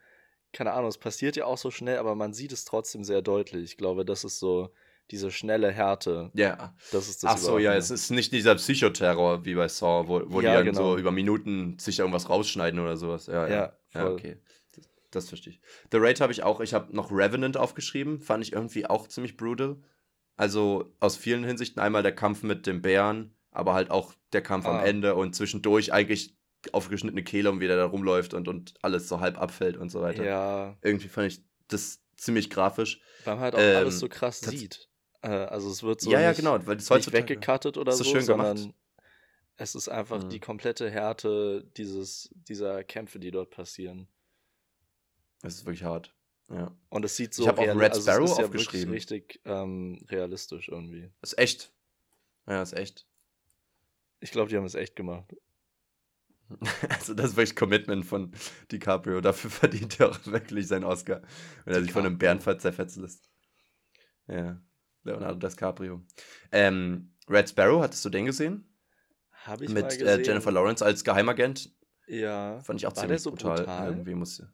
keine Ahnung, es passiert ja auch so schnell, aber man sieht es trotzdem sehr deutlich. Ich glaube, das ist so diese schnelle Härte. Ja. Das ist das Ach so, ja, es ist nicht dieser Psychoterror wie bei Saw, wo, wo ja, die dann genau. so über Minuten sich irgendwas rausschneiden oder sowas. Ja, ja. ja, ja okay. Das, das verstehe ich. The Raid habe ich auch, ich habe noch Revenant aufgeschrieben, fand ich irgendwie auch ziemlich brutal. Also aus vielen Hinsichten einmal der Kampf mit dem Bären, aber halt auch der Kampf ah. am Ende und zwischendurch eigentlich aufgeschnittene Kehle und wie der da rumläuft und, und alles so halb abfällt und so weiter. Ja. Irgendwie fand ich das ziemlich grafisch. Weil man halt auch ähm, alles so krass sieht. Äh, also es wird so ja, ja, genau, weil das nicht weggecuttet oder so, schön sondern gemacht. es ist einfach mhm. die komplette Härte dieses, dieser Kämpfe, die dort passieren. Es ist wirklich hart. Ja. Und es sieht so ich habe auch Red also Sparrow also aufgeschrieben. Ja richtig ähm, realistisch irgendwie. Das ist echt. Ja, ist echt. Ich glaube, die haben es echt gemacht. Also das ist wirklich Commitment von DiCaprio. Dafür verdient er auch wirklich seinen Oscar, wenn er sich von einem Bären zerfetzen lässt. Ja. Leonardo DiCaprio. Ähm, Red Sparrow, hattest du den gesehen? Habe ich Mit mal gesehen. Äh, Jennifer Lawrence als Geheimagent. Ja. Fand ich auch War ziemlich so brutal. brutal? Irgendwie musste.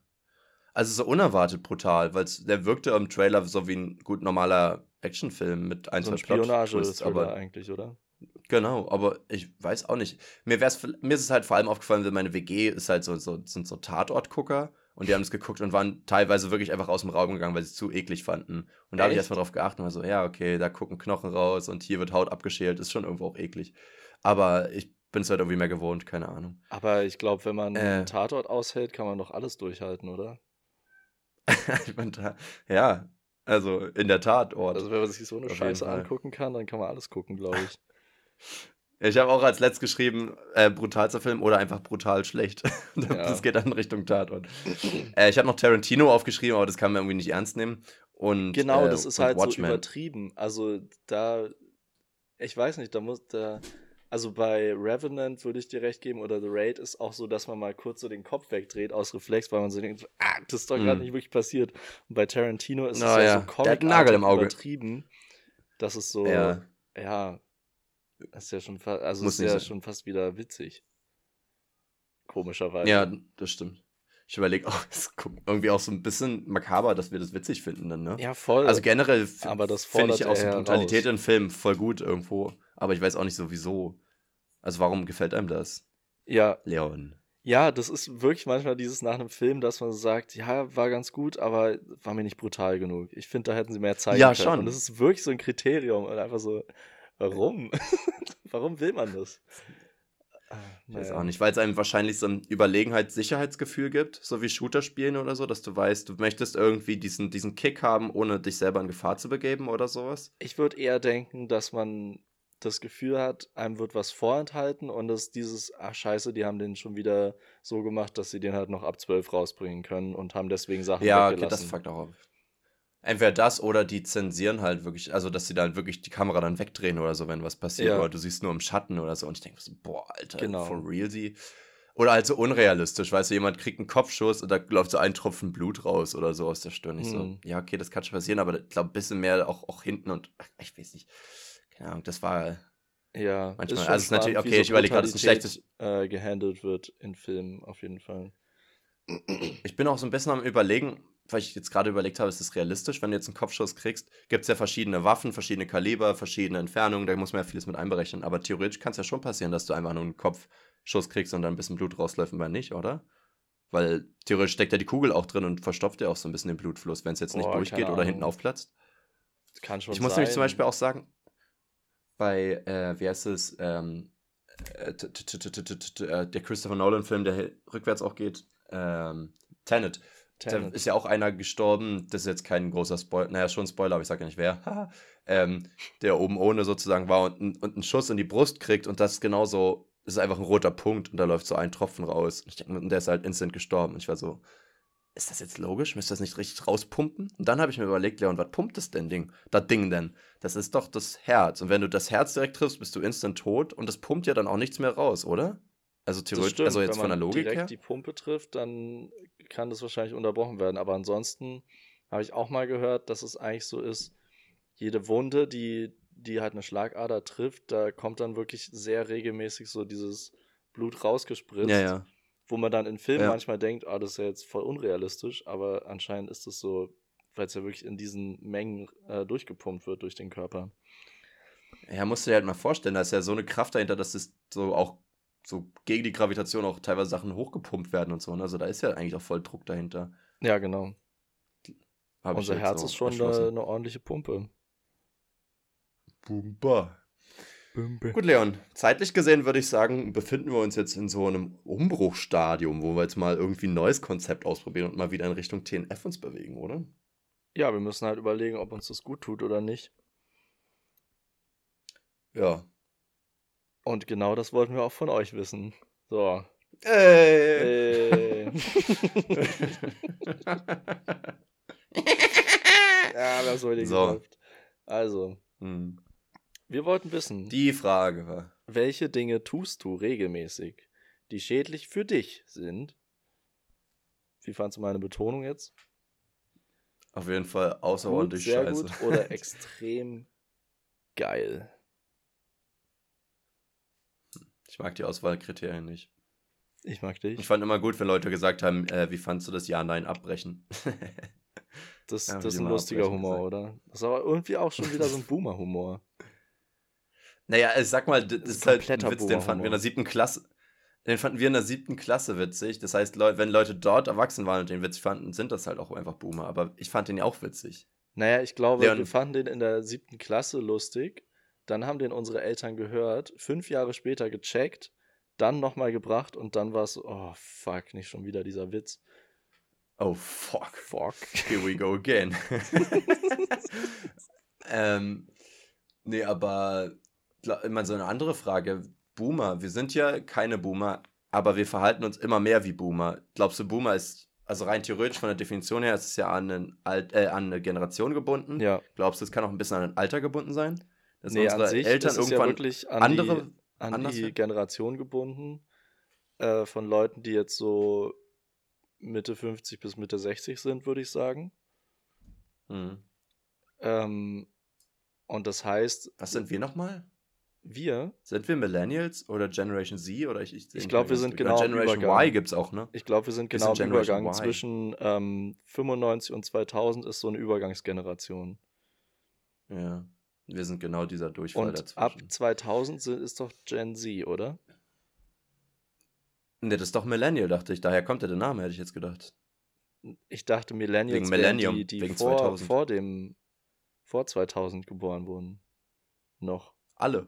Also so unerwartet brutal, weil der wirkte im Trailer so wie ein gut normaler Actionfilm mit ein, so zwei ein Spionage aber eigentlich, oder? Genau, aber ich weiß auch nicht. Mir, wär's, mir ist es halt vor allem aufgefallen, weil meine WG ist halt so, so sind so Tatortgucker und die haben es geguckt und waren teilweise wirklich einfach aus dem Raum gegangen, weil sie es zu eklig fanden. Und da habe ich erstmal drauf geachtet und war so, ja, okay, da gucken Knochen raus und hier wird Haut abgeschält, ist schon irgendwo auch eklig. Aber ich bin es halt irgendwie mehr gewohnt, keine Ahnung. Aber ich glaube, wenn man äh, einen Tatort aushält, kann man doch alles durchhalten, oder? ja, also in der Tat, Ort. Also wenn man sich so eine Scheiße angucken kann, dann kann man alles gucken, glaube ich. Ich habe auch als letzt geschrieben, äh, brutalster Film oder einfach brutal schlecht. das ja. geht dann in Richtung Tatort. äh, ich habe noch Tarantino aufgeschrieben, aber das kann man irgendwie nicht ernst nehmen. Und, genau, äh, das ist halt Watchmen. so übertrieben. Also da, ich weiß nicht, da muss da, also bei Revenant würde ich dir recht geben oder The Raid ist auch so, dass man mal kurz so den Kopf wegdreht aus Reflex, weil man so denkt, ah, das ist doch gerade mm. nicht wirklich passiert. Und bei Tarantino ist oh, es ja, ja. so comic übertrieben, dass es so, ja, ja das ist ja schon fast, also ist ja sein. schon fast wieder witzig. Komischerweise. Ja, das stimmt. Ich überlege auch, es ist irgendwie auch so ein bisschen makaber, dass wir das witzig finden dann, ne? Ja, voll. Also generell finde ich auch so Brutalität in Filmen voll gut irgendwo. Aber ich weiß auch nicht so wieso. Also warum gefällt einem das? Ja. Leon. Ja, das ist wirklich manchmal dieses nach einem Film, dass man sagt, ja, war ganz gut, aber war mir nicht brutal genug. Ich finde, da hätten sie mehr zeigen ja, können. Ja, schon. Und das ist wirklich so ein Kriterium. Und einfach so, Warum? Warum will man das? Ah, ich weiß auch nicht, weil es einem wahrscheinlich so ein Überlegenheits-Sicherheitsgefühl gibt, so wie Shooter spielen oder so, dass du weißt, du möchtest irgendwie diesen, diesen Kick haben, ohne dich selber in Gefahr zu begeben oder sowas. Ich würde eher denken, dass man das Gefühl hat, einem wird was vorenthalten und dass dieses, ach scheiße, die haben den schon wieder so gemacht, dass sie den halt noch ab 12 rausbringen können und haben deswegen Sachen Ja, okay, das fuckt auch auf. Entweder das oder die zensieren halt wirklich, also dass sie dann wirklich die Kamera dann wegdrehen oder so, wenn was passiert, ja. oder du siehst nur im Schatten oder so. Und ich denke so, boah, Alter, genau. for real sie. Oder halt so unrealistisch, weißt du, jemand kriegt einen Kopfschuss und da läuft so ein Tropfen Blut raus oder so aus der Stirn. Ich mhm. so, ja, okay, das kann schon passieren, aber ich glaube, ein bisschen mehr auch, auch hinten und ich weiß nicht. Keine Ahnung, das war. Ja, manchmal. Ist also, es ist natürlich, okay, so ich überlege gerade, das ist ein schlechtes. Äh, gehandelt wird in Filmen, auf jeden Fall. Ich bin auch so ein bisschen am Überlegen, weil ich jetzt gerade überlegt habe, ist das realistisch, wenn du jetzt einen Kopfschuss kriegst, gibt es ja verschiedene Waffen, verschiedene Kaliber, verschiedene Entfernungen, da muss man ja vieles mit einberechnen. Aber theoretisch kann es ja schon passieren, dass du einfach nur einen Kopfschuss kriegst und dann ein bisschen Blut rausläuft und nicht, oder? Weil theoretisch steckt ja die Kugel auch drin und verstopft ja auch so ein bisschen den Blutfluss, wenn es jetzt nicht Boah, durchgeht oder hinten aufplatzt. Kann schon Ich muss sein. nämlich zum Beispiel auch sagen, bei, äh, wie heißt es, ähm, äh, äh, der Christopher Nolan-Film, der rückwärts auch geht, ähm, Tenet. Da Tenet. ist ja auch einer gestorben, das ist jetzt kein großer Spoiler, naja, schon Spoiler, aber ich sag ja nicht wer, ähm, der oben ohne sozusagen war und, und einen Schuss in die Brust kriegt und das genauso, das ist einfach ein roter Punkt und da läuft so ein Tropfen raus. Und, ich denk, und der ist halt instant gestorben. Und ich war so, ist das jetzt logisch? Müsste das nicht richtig rauspumpen? Und dann habe ich mir überlegt, Leon, was pumpt das denn Ding? Das Ding denn? Das ist doch das Herz. Und wenn du das Herz direkt triffst, bist du instant tot und das pumpt ja dann auch nichts mehr raus, oder? Also Das theoretisch, stimmt, also jetzt wenn von der man Logik direkt her. die Pumpe trifft, dann kann das wahrscheinlich unterbrochen werden. Aber ansonsten habe ich auch mal gehört, dass es eigentlich so ist, jede Wunde, die, die halt eine Schlagader trifft, da kommt dann wirklich sehr regelmäßig so dieses Blut rausgespritzt, Ja, ja. wo man dann in Filmen Ja. manchmal denkt, ah, das ist ja jetzt voll unrealistisch, aber anscheinend ist es so, weil es ja wirklich in diesen Mengen äh, durchgepumpt wird durch den Körper. Ja, musst du dir halt mal vorstellen, da ist ja so eine Kraft dahinter, dass es so auch so gegen die Gravitation auch teilweise Sachen hochgepumpt werden und so. ne? Also da ist ja eigentlich auch voll Druck dahinter. Ja, genau. Hab Unser Herz ist schon eine, eine ordentliche Pumpe. Bumba. Gut, Leon, zeitlich gesehen würde ich sagen, befinden wir uns jetzt in so einem Umbruchstadium, wo wir jetzt mal irgendwie ein neues Konzept ausprobieren und mal wieder in Richtung TNF uns bewegen, oder? Ja, wir müssen halt überlegen, ob uns das gut tut oder nicht. Ja. Und genau das wollten wir auch von euch wissen. So. Ey. Äh. ja, das wurde So. geklopft. Also, Hm. wir wollten wissen, Die Frage war. welche Dinge tust du regelmäßig, die schädlich für dich sind? Wie fandst du meine Betonung jetzt? Auf jeden Fall Gut, außerordentlich sehr scheiße. gut oder extrem geil? Ich mag die Auswahlkriterien nicht. Ich mag dich. Ich fand immer gut, wenn Leute gesagt haben, äh, wie fandst du das Ja, Nein abbrechen? Das, Ja, das ist ein lustiger Humor, oder? Das ist aber irgendwie auch schon wieder so ein Boomer-Humor. naja, ich sag mal, das Das ist halt ein Witz, den fanden wir in der siebten Klasse. Den fanden wir in der siebten Klasse witzig. Das heißt, Leu wenn Leute dort erwachsen waren und den witzig fanden, sind das halt auch einfach Boomer. Aber ich fand den ja auch witzig. Naja, ich glaube, Leon- wir fanden den in der siebten Klasse lustig. Dann haben den unsere Eltern gehört, fünf Jahre später gecheckt, dann nochmal gebracht und dann war es oh fuck, nicht schon wieder dieser Witz. Oh, fuck. Fuck. Here we go again. ähm, nee, aber immer so eine andere Frage. Boomer, wir sind ja keine Boomer, aber wir verhalten uns immer mehr wie Boomer. Glaubst du, Boomer ist, also rein theoretisch von der Definition her, ist es ja an, Alt, äh, an eine Generation gebunden. Ja, Glaubst du, es kann auch ein bisschen an ein Alter gebunden sein? Dass nee, unsere an sich Eltern ist es ja irgendwann wirklich an andere die, an die? Generation gebunden äh, von Leuten, die jetzt so Mitte 50 bis Mitte 60 sind, würde ich sagen. Hm. Ähm, und das heißt, Was sind wir nochmal? wir, Sind wir Millennials oder Generation Z? Oder ich, ich, Ich glaub, wir sind genau Generation Übergang. Y gibt es auch, ne? ich glaube, wir sind genau im Übergang Y. zwischen ähm, 95 und 2000 ist so eine Übergangsgeneration. Ja. Wir sind genau dieser Durchfall Und dazwischen. ab 2000 sind- ist doch Gen Z, oder? Ne, das ist doch Millennial, dachte ich. Daher kommt ja der Name, hätte ich jetzt gedacht. Ich dachte, Millennials Wegen Millennium, die, die wegen vor, 2000. vor dem vor 2000 geboren wurden. Noch. Alle.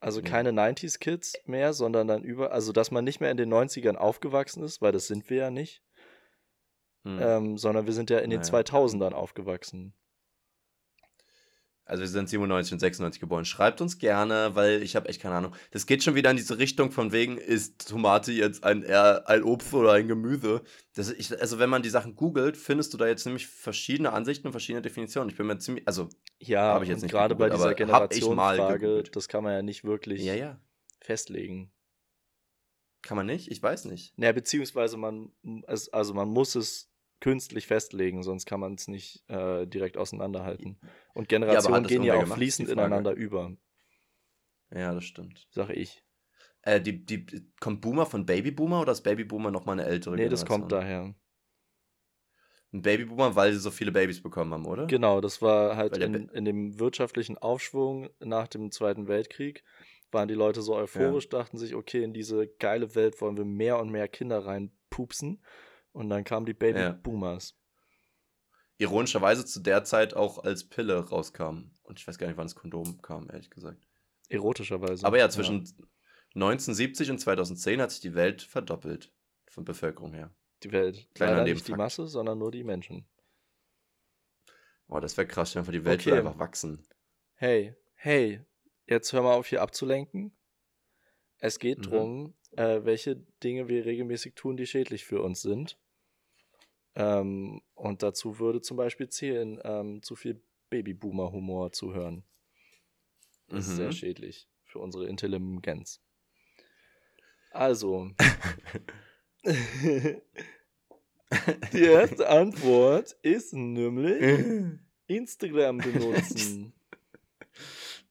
Also Nee. keine 90s Kids mehr, sondern dann über, also dass man nicht mehr in den 90ern aufgewachsen ist, weil das sind wir ja nicht, Hm. ähm, sondern wir sind ja in den Naja. 2000ern aufgewachsen. Also wir sind 97 und 96 geboren. Schreibt uns gerne, weil ich habe echt keine Ahnung. Das geht schon wieder in diese Richtung von wegen, ist Tomate jetzt ein, eher ein Obst oder ein Gemüse? Das, ich, also wenn man die Sachen googelt, findest du da jetzt nämlich verschiedene Ansichten und verschiedene Definitionen. Ich bin mir ziemlich, also Ja, Hab ich jetzt nicht gerade bei dieser Generationenfrage, das kann man ja nicht wirklich ja, ja. festlegen. Kann man nicht? Ich weiß nicht. Naja, beziehungsweise man, also man muss es künstlich festlegen, sonst kann man es nicht äh, direkt auseinanderhalten. Und Generationen das gehen ja auch gemacht, fließend ineinander über, Ja, das stimmt. sage ich. Äh, die, die, kommt Boomer von Babyboomer oder ist Babyboomer nochmal eine ältere Nee, das Generation? kommt daher. Ein Babyboomer, weil sie so viele Babys bekommen haben, oder? Genau, das war halt in, in dem wirtschaftlichen Aufschwung nach dem Zweiten Weltkrieg, waren die Leute so euphorisch, dachten sich, okay, in diese geile Welt wollen wir mehr und mehr Kinder reinpupsen. Und dann kamen die Babyboomers. Ironischerweise zu der Zeit auch als Pille rauskam. Und ich weiß gar nicht, wann das Kondom kam, ehrlich gesagt. Erotischerweise. Aber ja, zwischen ja. 1970 und 2010 hat sich die Welt verdoppelt. Von Bevölkerung her. Die Welt. Kleiner Leider nicht die Masse, sondern nur die Menschen. Boah, das wäre krass, wenn die Welt okay. würde einfach wachsen. Hey, hey, jetzt hör mal auf hier abzulenken. Es geht mhm. darum, äh, welche Dinge wir regelmäßig tun, die schädlich für uns sind. Ähm, und dazu würde zum Beispiel zählen, ähm, zu viel Babyboomer-Humor zu hören. Das mhm. ist sehr mhm. schädlich für unsere Intelligenz. Also. die erste Antwort ist nämlich Instagram benutzen.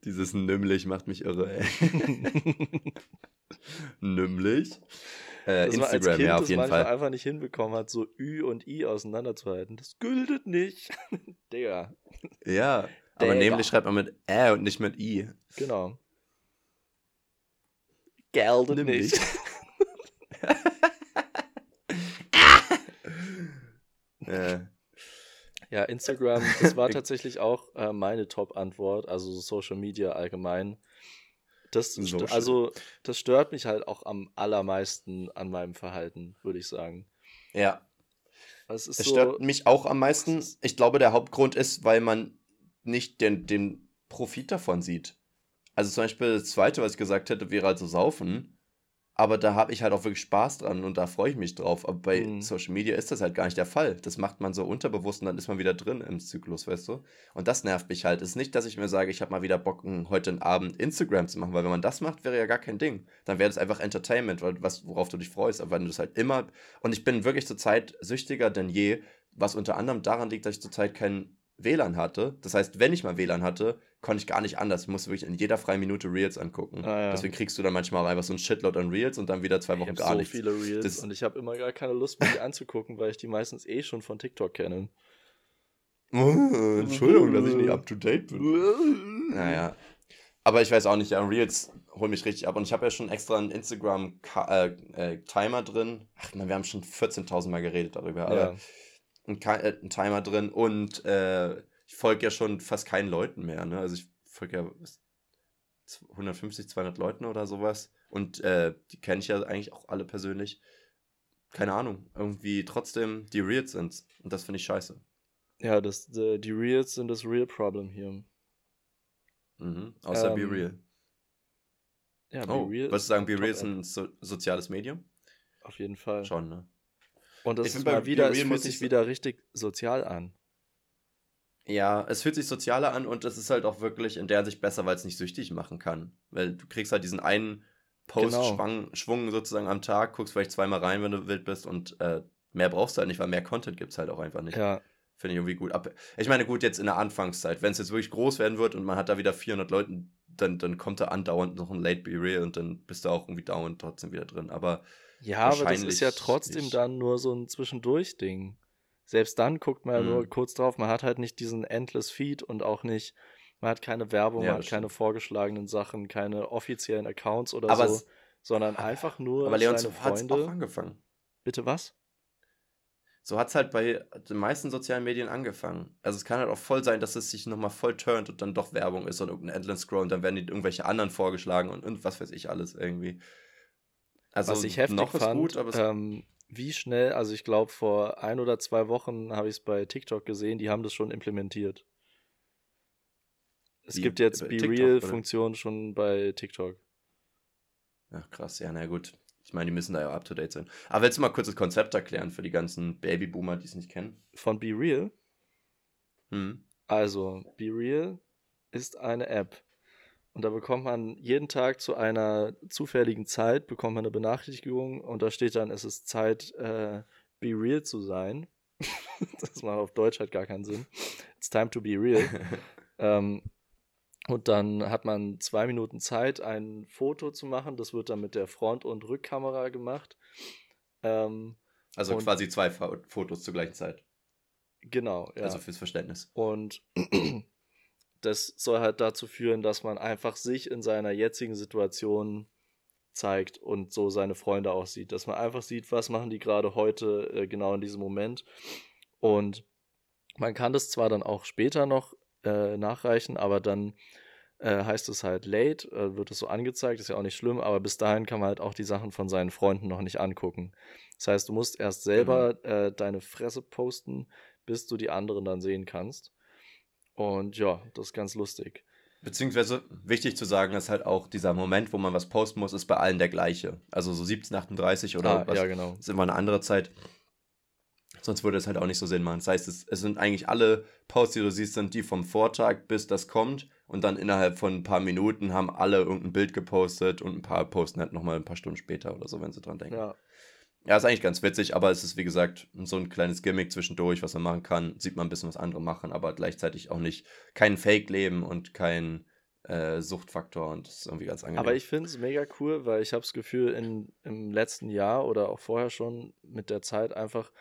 Dieses Nümmlich macht mich irre, ey. Nümmlich. Äh, das Instagram, als kind ja, auf jeden Fall. einfach nicht hinbekommen hat, so Ü und I auseinanderzuhalten. Das gültet nicht. Digga. Ja, aber Digga. nämlich schreibt man mit Ä und nicht mit I. Genau. Geldet Nämlich. nicht. ja. ja, Instagram, das war tatsächlich auch äh, meine Top-Antwort, also Social Media allgemein. Das, so also, das stört mich halt auch am allermeisten an meinem Verhalten, würde ich sagen. Ja. Es, es so, stört mich auch am meisten. Ich glaube, der Hauptgrund ist, weil man nicht den, den Profit davon sieht. Also zum Beispiel das zweite, was ich gesagt hätte, wäre halt so saufen. Aber da habe ich halt auch wirklich Spaß dran und da freue ich mich drauf. Aber bei mhm. Social Media ist das halt gar nicht der Fall. Das macht man so unterbewusst und dann ist man wieder drin im Zyklus, weißt du? Und das nervt mich halt. Es ist nicht, dass ich mir sage, ich habe mal wieder Bock, heute einen Abend Instagram zu machen, weil wenn man das macht, wäre ja gar kein Ding. Dann wäre das einfach Entertainment, was, worauf du dich freust. Aber wenn du das halt immer. Und ich bin wirklich zurzeit süchtiger denn je, was unter anderem daran liegt, dass ich zurzeit kein WLAN hatte. Das heißt, wenn ich mal WLAN hatte, konnte ich gar nicht anders. Ich musste wirklich in jeder freien Minute Reels angucken. Ah, ja. Deswegen kriegst du dann manchmal einfach so ein Shitload an Reels und dann wieder zwei Wochen ich gar so nichts. so viele Reels das und ich habe immer gar keine Lust, mir die anzugucken, weil ich die meistens eh schon von TikTok kenne. Oh, Entschuldigung, dass ich nicht up to date bin. naja. Aber ich weiß auch nicht, ja, Reels holen mich richtig ab. Und ich habe ja schon extra einen Instagram-Timer äh, äh, drin. Ach man, wir haben schon 14.000 Mal geredet darüber. Aber ja einen, äh, einen Timer drin und äh, ich folge ja schon fast keinen Leuten mehr. Ne? Also ich folge ja 150, 200 Leuten oder sowas und äh, die kenne ich ja eigentlich auch alle persönlich. Keine Ahnung, irgendwie trotzdem die Reals sind und das finde ich scheiße. Ja, das, die, die Reals sind das Real Problem hier. Mhm, außer ähm, Be Real. Ja, Be oh, Real. Würdest du sagen, Be Real ist ein so soziales Medium? Auf jeden Fall. Schon, ne? Und das ist mal wieder, es fühlt sich wieder richtig sozial an. Ja, es fühlt sich sozialer an und es ist halt auch wirklich in der Sicht besser, weil es nicht süchtig machen kann. Weil du kriegst halt diesen einen Post-Schwung genau. sozusagen am Tag, guckst vielleicht zweimal rein, wenn du wild bist und äh, mehr brauchst du halt nicht, weil mehr Content gibt es halt auch einfach nicht. Ja. Finde ich irgendwie gut. Ich meine, gut, jetzt in der Anfangszeit, wenn es jetzt wirklich groß werden wird und man hat da wieder 400 Leute, dann, dann kommt da andauernd noch ein Late Be Real und dann bist du auch irgendwie dauernd trotzdem wieder drin. Aber ja, aber das ist ja trotzdem nicht. dann nur so ein Zwischendurch-Ding. Selbst dann guckt man ja mhm. nur kurz drauf, man hat halt nicht diesen Endless Feed und auch nicht, man hat keine Werbung, ja, man hat keine vorgeschlagenen Sachen, keine offiziellen Accounts oder aber so, sondern einfach nur aber Leon, so Freunde. auch angefangen. Bitte was? So hat es halt bei den meisten sozialen Medien angefangen. Also es kann halt auch voll sein, dass es sich nochmal voll turnt und dann doch Werbung ist und irgendein Endless Scroll und dann werden die irgendwelche anderen vorgeschlagen und, und was weiß ich alles irgendwie. Also Was ich heftig noch fand, gut, aber ähm, wie schnell, also ich glaube vor ein oder zwei Wochen habe ich es bei TikTok gesehen, die haben das schon implementiert. Es wie, gibt jetzt Be Real-Funktion schon bei TikTok. Ach krass, ja, na gut. Ich meine, die müssen da ja up to date sein. Aber willst du mal kurz das Konzept erklären für die ganzen Babyboomer, die es nicht kennen? Von Be Real? Hm. Also, Be Real ist eine App, und da bekommt man jeden Tag zu einer zufälligen Zeit, bekommt man eine Benachrichtigung und da steht dann, es ist Zeit, äh, be real zu sein. das macht auf Deutsch halt gar keinen Sinn. It's time to be real. ähm, und dann hat man zwei Minuten Zeit, ein Foto zu machen. Das wird dann mit der Front- und Rückkamera gemacht. Ähm, also quasi zwei Fotos zur gleichen Zeit. Genau, ja. Also fürs Verständnis. Und das soll halt dazu führen, dass man einfach sich in seiner jetzigen Situation zeigt und so seine Freunde auch sieht. Dass man einfach sieht, was machen die gerade heute äh, genau in diesem Moment. Und man kann das zwar dann auch später noch äh, nachreichen, aber dann äh, heißt es halt late, äh, wird es so angezeigt, ist ja auch nicht schlimm, aber bis dahin kann man halt auch die Sachen von seinen Freunden noch nicht angucken. Das heißt, du musst erst selber mhm. deine Fresse posten, bis du die anderen dann sehen kannst. Und ja, das ist ganz lustig. Beziehungsweise wichtig zu sagen ist halt auch, dieser Moment, wo man was posten muss, ist bei allen der gleiche. Also so 1738 oder ah, was ja, genau. ist immer eine andere Zeit. Sonst würde es halt auch nicht so Sinn machen. Das heißt, es, es sind eigentlich alle Posts, die du siehst, sind die vom Vortag, bis das kommt. Und dann innerhalb von ein paar Minuten haben alle irgendein Bild gepostet und ein paar posten halt nochmal ein paar Stunden später oder so, wenn sie dran denken. Ja. Ja, ist eigentlich ganz witzig, aber es ist wie gesagt so ein kleines Gimmick zwischendurch, was man machen kann. Sieht man ein bisschen, was andere machen, aber gleichzeitig auch nicht kein Fake-Leben und kein äh, Suchtfaktor und das ist irgendwie ganz angenehm. Aber ich finde es mega cool, weil ich habe das Gefühl, in, im letzten Jahr oder auch vorher schon mit der Zeit einfach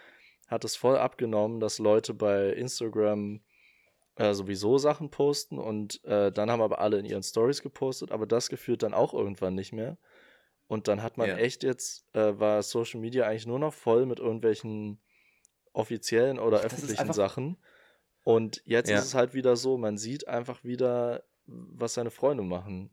hat es voll abgenommen, dass Leute bei Instagram äh, sowieso Sachen posten und äh, dann haben aber alle in ihren Stories gepostet, aber das gefühlt dann auch irgendwann nicht mehr. Und dann hat man ja. echt jetzt, äh, war Social Media eigentlich nur noch voll mit irgendwelchen offiziellen oder Ach, öffentlichen Sachen. Und jetzt ja. ist es halt wieder so, man sieht einfach wieder, was seine Freunde machen.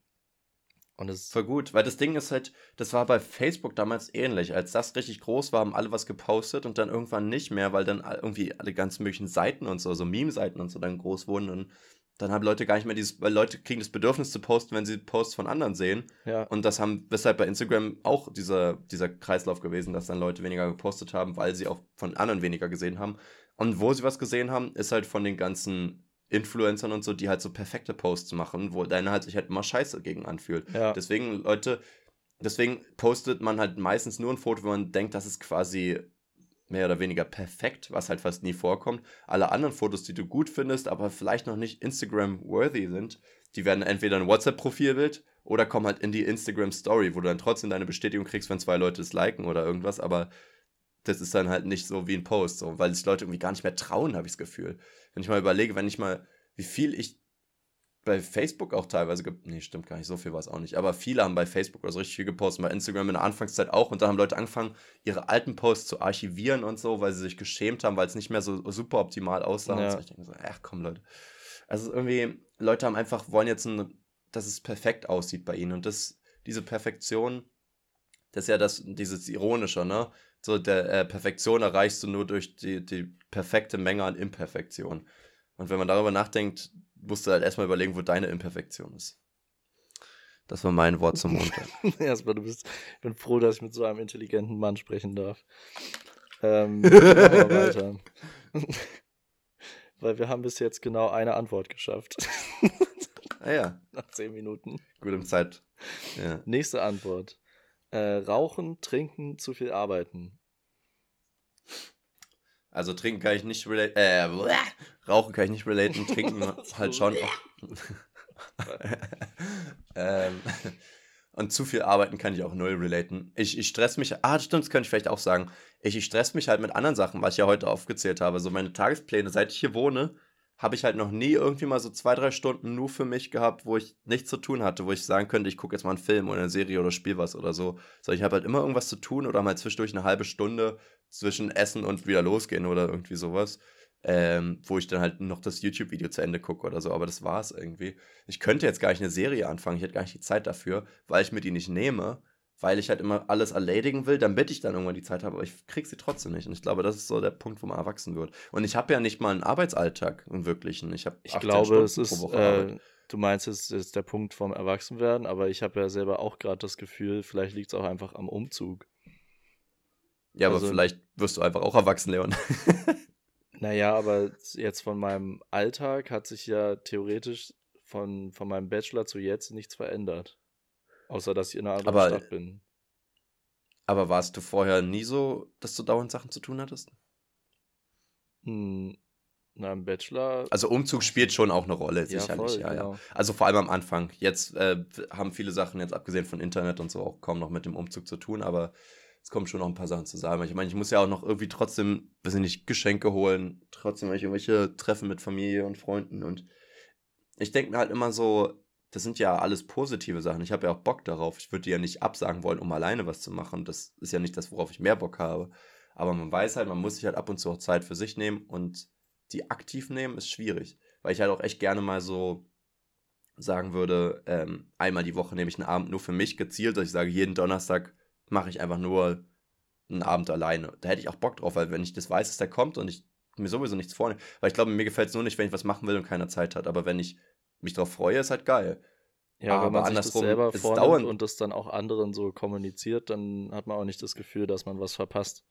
Und es ist voll gut, weil das Ding ist halt, das war bei Facebook damals ähnlich. Als das richtig groß war, haben alle was gepostet und dann irgendwann nicht mehr, weil dann irgendwie alle ganzen möglichen Seiten und so, so Meme-Seiten und so dann groß wurden und dann haben Leute gar nicht mehr dieses, weil Leute kriegen das Bedürfnis zu posten, wenn sie Posts von anderen sehen. Ja. Und das haben, weshalb bei Instagram auch dieser, dieser Kreislauf gewesen, dass dann Leute weniger gepostet haben, weil sie auch von anderen weniger gesehen haben. Und wo sie was gesehen haben, ist halt von den ganzen Influencern und so, die halt so perfekte Posts machen, wo deine halt sich halt immer scheiße gegen anfühlt. Ja. Deswegen, Leute, deswegen postet man halt meistens nur ein Foto, wo man denkt, das ist quasi mehr oder weniger perfekt, was halt fast nie vorkommt. Alle anderen Fotos, die du gut findest, aber vielleicht noch nicht Instagram-worthy sind, die werden entweder ein WhatsApp-Profilbild oder kommen halt in die Instagram-Story, wo du dann trotzdem deine Bestätigung kriegst, wenn zwei Leute es liken oder irgendwas, aber das ist dann halt nicht so wie ein Post, so, weil sich Leute irgendwie gar nicht mehr trauen, habe ich das Gefühl. Wenn ich mal überlege, wenn ich mal, wie viel ich bei Facebook auch teilweise, nee, stimmt gar nicht, so viel war es auch nicht, aber viele haben bei Facebook oder so richtig viel gepostet, bei Instagram in der Anfangszeit auch und dann haben Leute angefangen, ihre alten Posts zu archivieren und so, weil sie sich geschämt haben, weil es nicht mehr so super optimal aussah. Ja. Und so. Ich denke so, ach komm Leute. Also irgendwie, Leute haben einfach, wollen jetzt, ein, dass es perfekt aussieht bei ihnen und das, diese Perfektion, das ist ja das, dieses Ironische, ne? So, der äh, Perfektion erreichst du nur durch die, die perfekte Menge an Imperfektion. Und wenn man darüber nachdenkt, musst du halt erstmal überlegen, wo deine Imperfektion ist. Das war mein Wort zum Montag. erstmal, du bist, ich bin froh, dass ich mit so einem intelligenten Mann sprechen darf. Ähm, weiter. Weil wir haben bis jetzt genau eine Antwort geschafft. ah ja. Nach zehn Minuten. Gut im Zeit. Ja. Nächste Antwort. Äh, rauchen, trinken, zu viel arbeiten. Also trinken kann ich nicht relaten, äh, rauchen kann ich nicht relaten, trinken halt schon. ähm, und zu viel arbeiten kann ich auch null relaten. Ich, ich stress mich, ah, stimmt, das könnte ich vielleicht auch sagen. Ich, ich stress mich halt mit anderen Sachen, was ich ja heute aufgezählt habe. So meine Tagespläne, seit ich hier wohne, habe ich halt noch nie irgendwie mal so zwei, drei Stunden nur für mich gehabt, wo ich nichts zu tun hatte, wo ich sagen könnte, ich gucke jetzt mal einen Film oder eine Serie oder spiele was oder so. So, ich habe halt immer irgendwas zu tun oder mal zwischendurch eine halbe Stunde zwischen Essen und wieder losgehen oder irgendwie sowas. Ähm, wo ich dann halt noch das YouTube-Video zu Ende gucke oder so, aber das war es irgendwie. Ich könnte jetzt gar nicht eine Serie anfangen, ich hätte gar nicht die Zeit dafür, weil ich mir die nicht nehme weil ich halt immer alles erledigen will, damit ich dann irgendwann die Zeit habe, aber ich krieg sie trotzdem nicht. Und ich glaube, das ist so der Punkt, wo man erwachsen wird. Und ich habe ja nicht mal einen Arbeitsalltag im Wirklichen. Ich habe Ich glaube, Stunden es ist, äh, du meinst, es ist der Punkt vom Erwachsenwerden, aber ich habe ja selber auch gerade das Gefühl, vielleicht liegt es auch einfach am Umzug. Ja, also, aber vielleicht wirst du einfach auch erwachsen, Leon. naja, aber jetzt von meinem Alltag hat sich ja theoretisch von, von meinem Bachelor zu jetzt nichts verändert. Außer, dass ich in einer anderen aber, Stadt bin. Aber warst du vorher nie so, dass du dauernd Sachen zu tun hattest? Hm, na, im Bachelor. Also Umzug spielt schon auch eine Rolle, sicherlich, ja, voll, ja, genau. ja. Also vor allem am Anfang. Jetzt äh, haben viele Sachen, jetzt abgesehen von Internet und so, auch kaum noch mit dem Umzug zu tun, aber es kommen schon noch ein paar Sachen zusammen. Ich meine, ich muss ja auch noch irgendwie trotzdem, weiß ich nicht, Geschenke holen, trotzdem irgendwelche Treffen mit Familie und Freunden und ich denke mir halt immer so, das sind ja alles positive Sachen. Ich habe ja auch Bock darauf. Ich würde ja nicht absagen wollen, um alleine was zu machen. Das ist ja nicht das, worauf ich mehr Bock habe. Aber man weiß halt, man muss sich halt ab und zu auch Zeit für sich nehmen und die aktiv nehmen ist schwierig. weil ich halt auch echt gerne mal so sagen würde, ähm, einmal die Woche nehme ich einen Abend nur für mich gezielt, dass ich sage, jeden Donnerstag mache ich einfach nur einen Abend alleine. Da hätte ich auch Bock drauf, weil wenn ich das weiß, dass der kommt und ich mir sowieso nichts vornehme, weil ich glaube, mir gefällt es nur nicht, wenn ich was machen will und keiner Zeit hat, aber wenn ich mich darauf freue, ist halt geil. Ja, aber wenn man sich das selber vornimmt und das dann auch anderen so kommuniziert, dann hat man auch nicht das Gefühl, dass man was verpasst.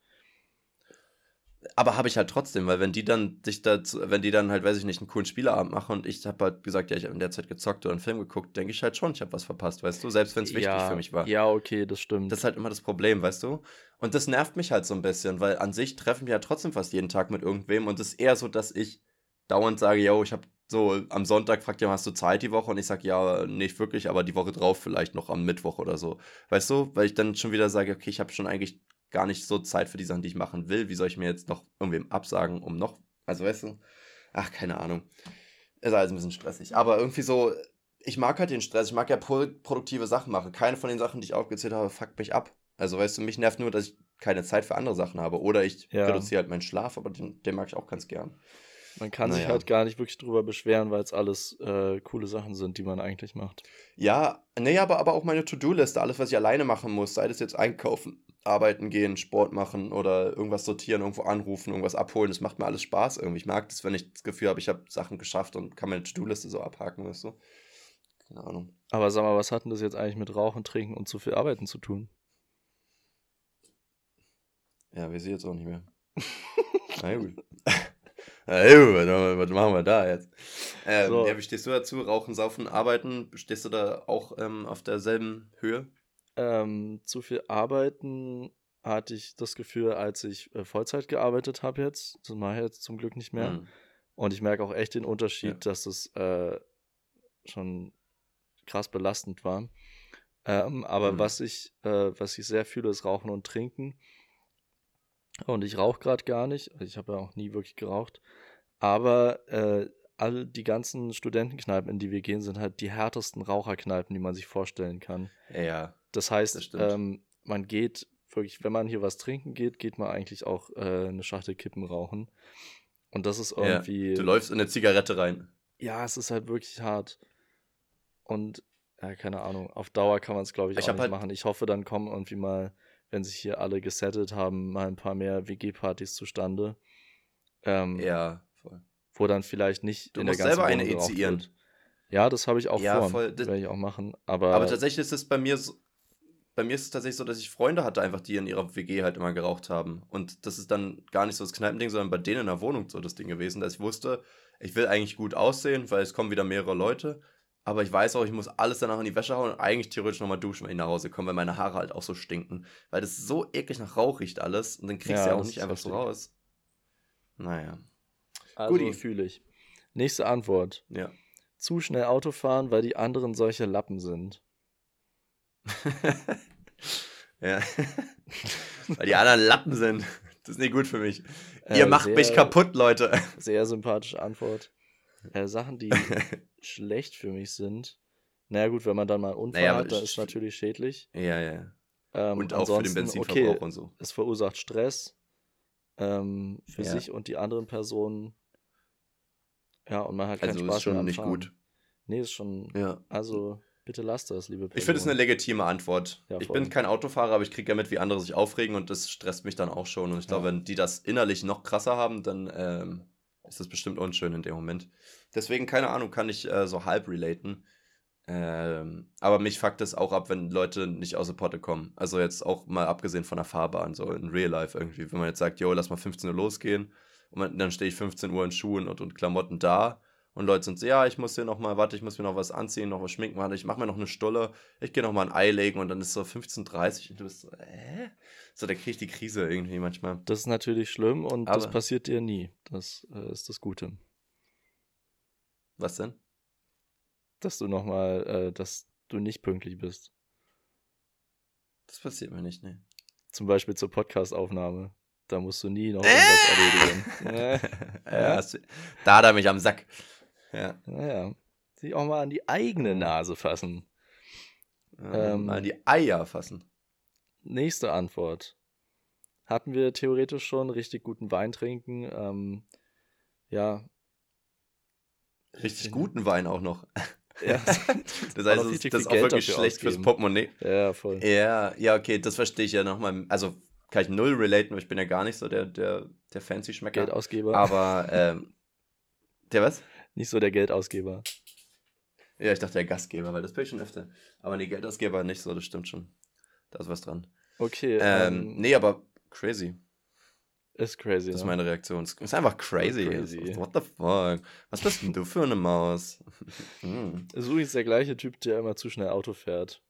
Aber habe ich halt trotzdem, weil wenn die dann sich dazu, wenn die dann halt, weiß ich nicht, einen coolen Spieleabend machen und ich habe halt gesagt, ja, ich habe in der Zeit gezockt oder einen Film geguckt, denke ich halt schon, ich habe was verpasst, weißt du, selbst wenn es wichtig ja, für mich war. Ja, okay, das stimmt. Das ist halt immer das Problem, weißt du? Und das nervt mich halt so ein bisschen, weil an sich treffen wir ja trotzdem fast jeden Tag mit irgendwem und es ist eher so, dass ich dauernd sage, yo, ich habe so am Sonntag fragt jemand, hast du Zeit die Woche? Und ich sage, ja, nicht wirklich, aber die Woche drauf vielleicht noch am Mittwoch oder so. Weißt du? Weil ich dann schon wieder sage, okay, ich habe schon eigentlich gar nicht so Zeit für die Sachen, die ich machen will. Wie soll ich mir jetzt noch irgendwem absagen, um noch, also weißt du? Ach, keine Ahnung. Ist alles ein bisschen stressig. Aber irgendwie so, ich mag halt den Stress. Ich mag ja pro produktive Sachen machen. Keine von den Sachen, die ich aufgezählt habe, fuckt mich ab. Also, weißt du, mich nervt nur, dass ich keine Zeit für andere Sachen habe. Oder ich Ja. reduziere halt meinen Schlaf, aber den, den mag ich auch ganz gern. Man kann sich naja. halt gar nicht wirklich drüber beschweren, weil es alles äh, coole Sachen sind, die man eigentlich macht. Ja, nee, aber, aber auch meine To-Do-Liste, alles, was ich alleine machen muss, sei das jetzt einkaufen, arbeiten gehen, Sport machen oder irgendwas sortieren, irgendwo anrufen, irgendwas abholen, das macht mir alles Spaß irgendwie. Ich mag das, wenn ich das Gefühl habe, ich habe Sachen geschafft und kann meine To-Do-Liste so abhaken, weißt du? Keine Ahnung. Aber sag mal, was hat denn das jetzt eigentlich mit Rauchen, Trinken und zu viel Arbeiten zu tun? Ja, wir sehen jetzt auch nicht mehr. Na gut. Gut, was machen wir da jetzt? Ähm, So. Ja, wie stehst du dazu? Rauchen, Saufen, Arbeiten? Stehst du da auch ähm, auf derselben Höhe? Ähm, zu viel Arbeiten hatte ich das Gefühl, als ich äh, Vollzeit gearbeitet habe jetzt. Das mache ich jetzt zum Glück nicht mehr. Hm. Und ich merke auch echt den Unterschied, Ja. dass es äh, schon krass belastend war. Ähm, aber Mhm. was ich, äh, was ich sehr fühle, ist Rauchen und Trinken. Und ich rauche gerade gar nicht. Also Ich habe ja auch nie wirklich geraucht. Aber äh, all die ganzen Studentenkneipen, in die wir gehen, sind halt die härtesten Raucherkneipen, die man sich vorstellen kann. Ja, Das heißt, Das ähm, man geht wirklich, wenn man hier was trinken geht, geht man eigentlich auch äh, eine Schachtel Kippen rauchen. Und das ist ja. irgendwie. Du läufst in eine Zigarette rein. Ja, es ist halt wirklich hart. Und, ja, keine Ahnung, auf Dauer kann man es, glaube ich, Ich auch nicht halt- machen. Ich hoffe, dann kommen irgendwie mal, wenn sich hier alle gesettet haben, mal ein paar mehr WG-Partys zustande. Ähm, Ja, voll. Wo dann vielleicht nicht Du in der musst ganzen selber eine Wohnung geraucht initiieren. wird. Ja, das habe ich auch Ja, vor. voll. Das- Werde ich auch machen. Aber, Aber tatsächlich ist es bei mir so, bei mir ist es tatsächlich so, dass ich Freunde hatte, einfach, die in ihrer WG halt immer geraucht haben. Und das ist dann gar nicht so das Kneipending, sondern bei denen in der Wohnung so das Ding gewesen, dass ich wusste, ich will eigentlich gut aussehen, weil es kommen wieder mehrere Leute. Aber ich weiß auch, ich muss alles danach in die Wäsche hauen und eigentlich theoretisch nochmal duschen, wenn ich nach Hause komme, weil meine Haare halt auch so stinken. Weil das so eklig nach Rauch riecht alles. Und dann kriegst Ja, du ja auch das nicht einfach so raus. Naja. also Guti. fühle ich. Nächste Antwort. Ja. Zu schnell Auto fahren, weil die anderen solche Lappen sind. ja. Weil die anderen Lappen sind. Das ist nicht gut für mich. Ihr Äh, macht mich sehr- kaputt, Leute. Sehr sympathische Antwort. Äh, Sachen, die schlecht für mich sind. Naja, gut, wenn man dann mal einen Unfall Naja, hat, dann sch- ist natürlich schädlich. ja, ja. Ähm, Und auch für den Benzinverbrauch okay, und so. es verursacht Stress ähm, für Ja. sich und die anderen Personen. Ja, und man hat keinen Also Spaß ist schon nicht Fahren. gut. Nee, ist schon. Ja. Also, bitte lasst das, liebe Person. Ich finde es eine legitime Antwort. Ja, ich bin kein Autofahrer, aber ich kriege ja mit, wie andere sich aufregen und das stresst mich dann auch schon. Und ich glaube, wenn die das innerlich noch krasser haben, dann ähm, ist das bestimmt unschön in dem Moment. Deswegen, keine Ahnung, kann ich äh, so halb relaten. Ähm, aber mich fuckt es auch ab, wenn Leute nicht aus der Potte kommen. Also jetzt auch mal abgesehen von der Fahrbahn, so in Real Life irgendwie. Wenn man jetzt sagt, yo, lass mal 15 Uhr losgehen und dann stehe ich 15 Uhr in Schuhen und, und Klamotten da und Leute sind so, ja, ich muss hier noch mal, warte, ich muss mir noch was anziehen, noch was schminken, warte, ich mache mir noch eine Stulle, ich gehe noch mal ein Ei legen und dann ist so 15.30 und du bist so, äh? So, da kriege ich die Krise irgendwie manchmal. Das ist natürlich schlimm und das Aber- passiert dir nie. Das äh, ist das Gute. Was denn? Dass du nochmal, äh, dass du nicht pünktlich bist. Das passiert mir nicht, ne. Zum Beispiel zur Podcastaufnahme. Da musst du nie noch Äh! irgendwas erledigen. Äh, ja, du- da hat er mich am Sack. Ja. naja. Sich auch mal an die eigene Nase fassen. Ähm, Ähm, mal die Eier fassen. Nächste Antwort. Hatten wir theoretisch schon richtig guten Wein trinken. Ähm, ja. Richtig guten Wein auch noch. Ja. Das heißt, das ist, auch Geld wirklich schlecht fürs ausgeben. Portemonnaie. Ja, voll. Ja, ja, okay, das verstehe ich ja nochmal. Also kann ich null relaten, weil ich bin ja gar nicht so der, der, der fancy Schmecker. Geldausgeber. Aber, ähm, der was? Nicht so der Geldausgeber. Ja, ich dachte der Gastgeber, weil das bin ich schon öfter. Aber nee, Geldausgeber nicht so, das stimmt schon. Da ist was dran. Okay. Ähm, nee, aber crazy. Ist crazy. Das ist ne? meine Reaktion. Es ist einfach crazy. Crazy. What the fuck? Was bist denn du für eine Maus? hm. Ist übrigens der gleiche Typ, der immer zu schnell Auto fährt.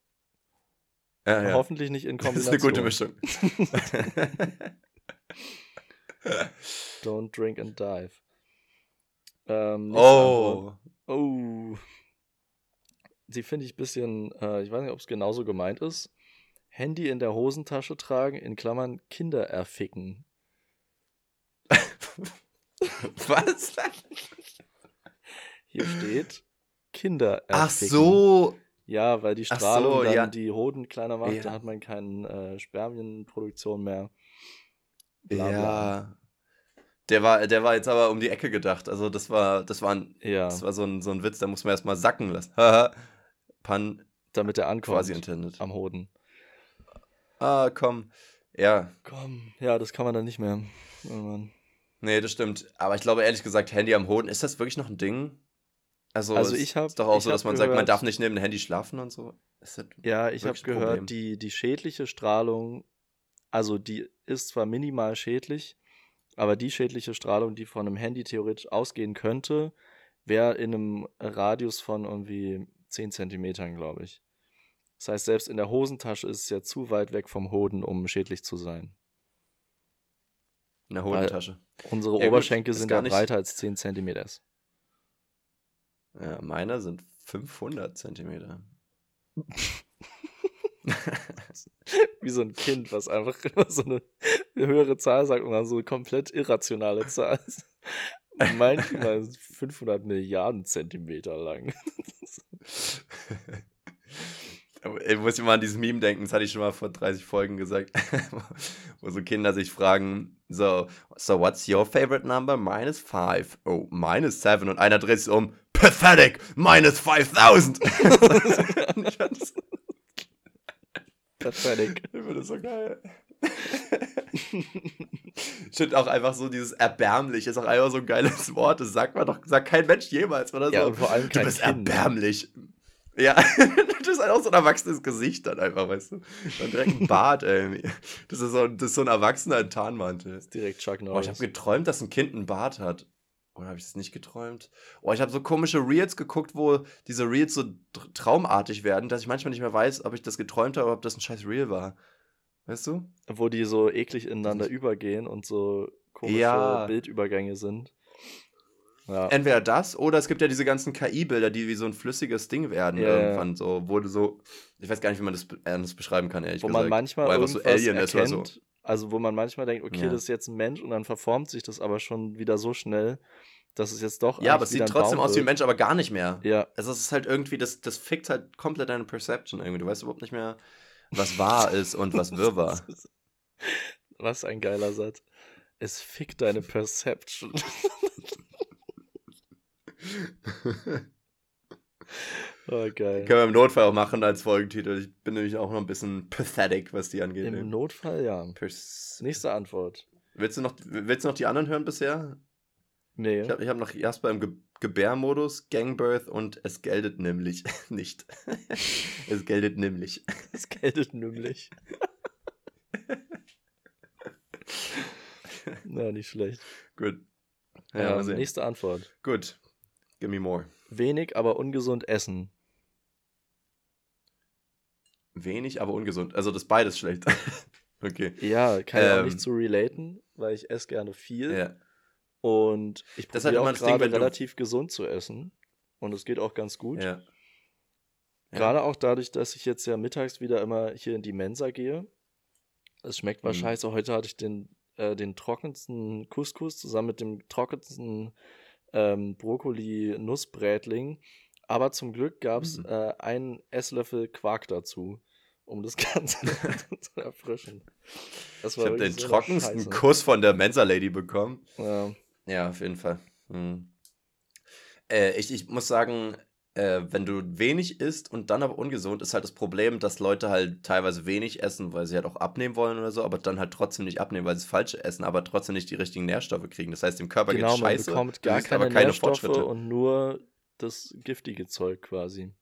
ja, ja. Hoffentlich nicht in Das ist Kombination. eine gute Mischung. Don't drink and dive. Ähm, oh. Oh. Die finde ich ein bisschen, äh, ich weiß nicht, ob es genauso gemeint ist. Handy in der Hosentasche tragen, in Klammern Kinder erficken. Was? Hier steht Kinder Ach erficken. so. Ja, weil die Ach Strahlung so, dann ja. die Hoden kleiner macht, Ja. da hat man keine äh, Spermienproduktion mehr. Bla, bla. Ja. Der war, der war jetzt aber um die Ecke gedacht. Also das war, das war, ein, Ja, das war so, ein, so ein Witz, da muss man erstmal sacken lassen. Pun damit er ankommt quasi intended. am Hoden. Ah, komm. Ja, Komm, ja, das kann man dann nicht mehr. Oh Mann. nee, das stimmt. Aber ich glaube ehrlich gesagt, Handy am Hoden, ist das wirklich noch ein Ding? Also, Also ich hab- ist doch auch so, dass man sagt, man gehört- darf nicht neben dem Handy schlafen und so. Ja, ich habe gehört, die, die schädliche Strahlung, also die ist zwar minimal schädlich, aber die schädliche Strahlung, die von einem Handy theoretisch ausgehen könnte, wäre in einem Radius von irgendwie 10 Zentimetern, glaube ich. Das heißt, selbst in der Hosentasche ist es ja zu weit weg vom Hoden, um schädlich zu sein. in der Hodentasche? Unsere Ja, gut, Oberschenkel ist sind ja breiter als 10 Zentimeter. Ja, meine sind 500 Zentimeter. Wie so ein Kind, was einfach immer so eine höhere Zahl sagt und dann so eine komplett irrationale Zahl ist. Manchmal 500 Milliarden Zentimeter lang. Ich muss immer an dieses Meme denken, das hatte ich schon mal vor 30 Folgen gesagt, wo so Kinder sich fragen, so, so what's your favorite number? Minus 5. Oh, minus 7. Und einer dreht sich um, pathetic, minus 5000. ich fand das, Pathetic. ich fand das so geil. Ich finde auch einfach so dieses erbärmlich ist auch einfach so ein geiles Wort. Das sagt man doch, sagt kein Mensch jemals, oder so. Ja, und vor allem du kein bist Kind. erbärmlich. Ja, das ist halt auch so ein erwachsenes Gesicht dann einfach, weißt du. Dann direkt ein Bart, ey. Das ist so, das ist so ein Erwachsener Tarnmantel. Direkt Chuck Oh, ich Norris. habe geträumt, dass ein Kind einen Bart hat. Oder habe ich es nicht geträumt? Oh, ich habe so komische Reels geguckt, wo diese Reels so tr- traumartig werden, dass ich manchmal nicht mehr weiß, ob ich das geträumt habe oder ob das ein scheiß Reel war. Weißt du? Wo die so eklig ineinander übergehen und so komische Ja. Bildübergänge sind. Ja. Entweder das oder es gibt ja diese ganzen KI-Bilder, die wie so ein flüssiges Ding werden ja. irgendwann so, wo du so, ich weiß gar nicht, wie man das anders beschreiben kann, ehrlich wo gesagt. man manchmal wo einfach so Alien ist erkennt, oder so. Also wo man manchmal denkt, okay, Ja. das ist jetzt ein Mensch und dann verformt sich das aber schon wieder so schnell, dass es jetzt doch Ja, aber es sieht trotzdem aus wie ein. Mensch, aber gar nicht mehr. Ja, Also es ist halt irgendwie, das, das fickt halt komplett deine Perception irgendwie. Du weißt überhaupt nicht mehr, was wahr ist und was wirr war. Was ein geiler Satz. Es fickt deine Perception. oh, geil. Können wir im Notfall auch machen als Folgentitel. Ich bin nämlich auch noch ein bisschen pathetic, was die angeht. Im Notfall ja. Pers Nächste Antwort. willst, du noch, willst du noch die anderen hören bisher? Nee. Ich habe hab noch Jasper im Ge Gebärmodus, Gangbirth und es geldet nämlich nicht. es geldet nämlich. Das geltet nämlich. Na, nicht schlecht. Gut. Ja, Ja, sehen. nächste Antwort. Gut. Give me more. Wenig, aber ungesund essen. Wenig, aber ungesund. Also das beides schlecht. okay. Ja, kann ich auch Ähm. nicht zu relaten, weil ich esse gerne viel. Ja. Und ich Das halt probiere immer auch das Ding, gerade du- relativ gesund zu essen. Und es geht auch ganz gut. Ja. Ja. Gerade auch dadurch, dass ich jetzt ja mittags wieder immer hier in die Mensa gehe. Es schmeckt mal Mhm. scheiße. Heute hatte ich den, äh, den trockensten Couscous zusammen mit dem trockensten ähm, Brokkoli-Nussbrätling. Aber zum Glück gab es Mhm. äh, einen Esslöffel Quark dazu, um das Ganze zu erfrischen. Ich habe den so trockensten. Kuss von der Mensa-Lady bekommen. Ja. Ja, auf jeden Fall. Hm. Äh, ich, ich muss sagen, äh, wenn du wenig isst und dann aber ungesund, ist halt das Problem, dass Leute halt teilweise wenig essen, weil sie halt auch abnehmen wollen oder so, aber dann halt trotzdem nicht abnehmen, weil sie es falsch essen, aber trotzdem nicht die richtigen Nährstoffe kriegen. Das heißt, dem Körper genau, geht scheiße. Man bekommt gar keine, keine Nährstoffe und nur das giftige Zeug quasi.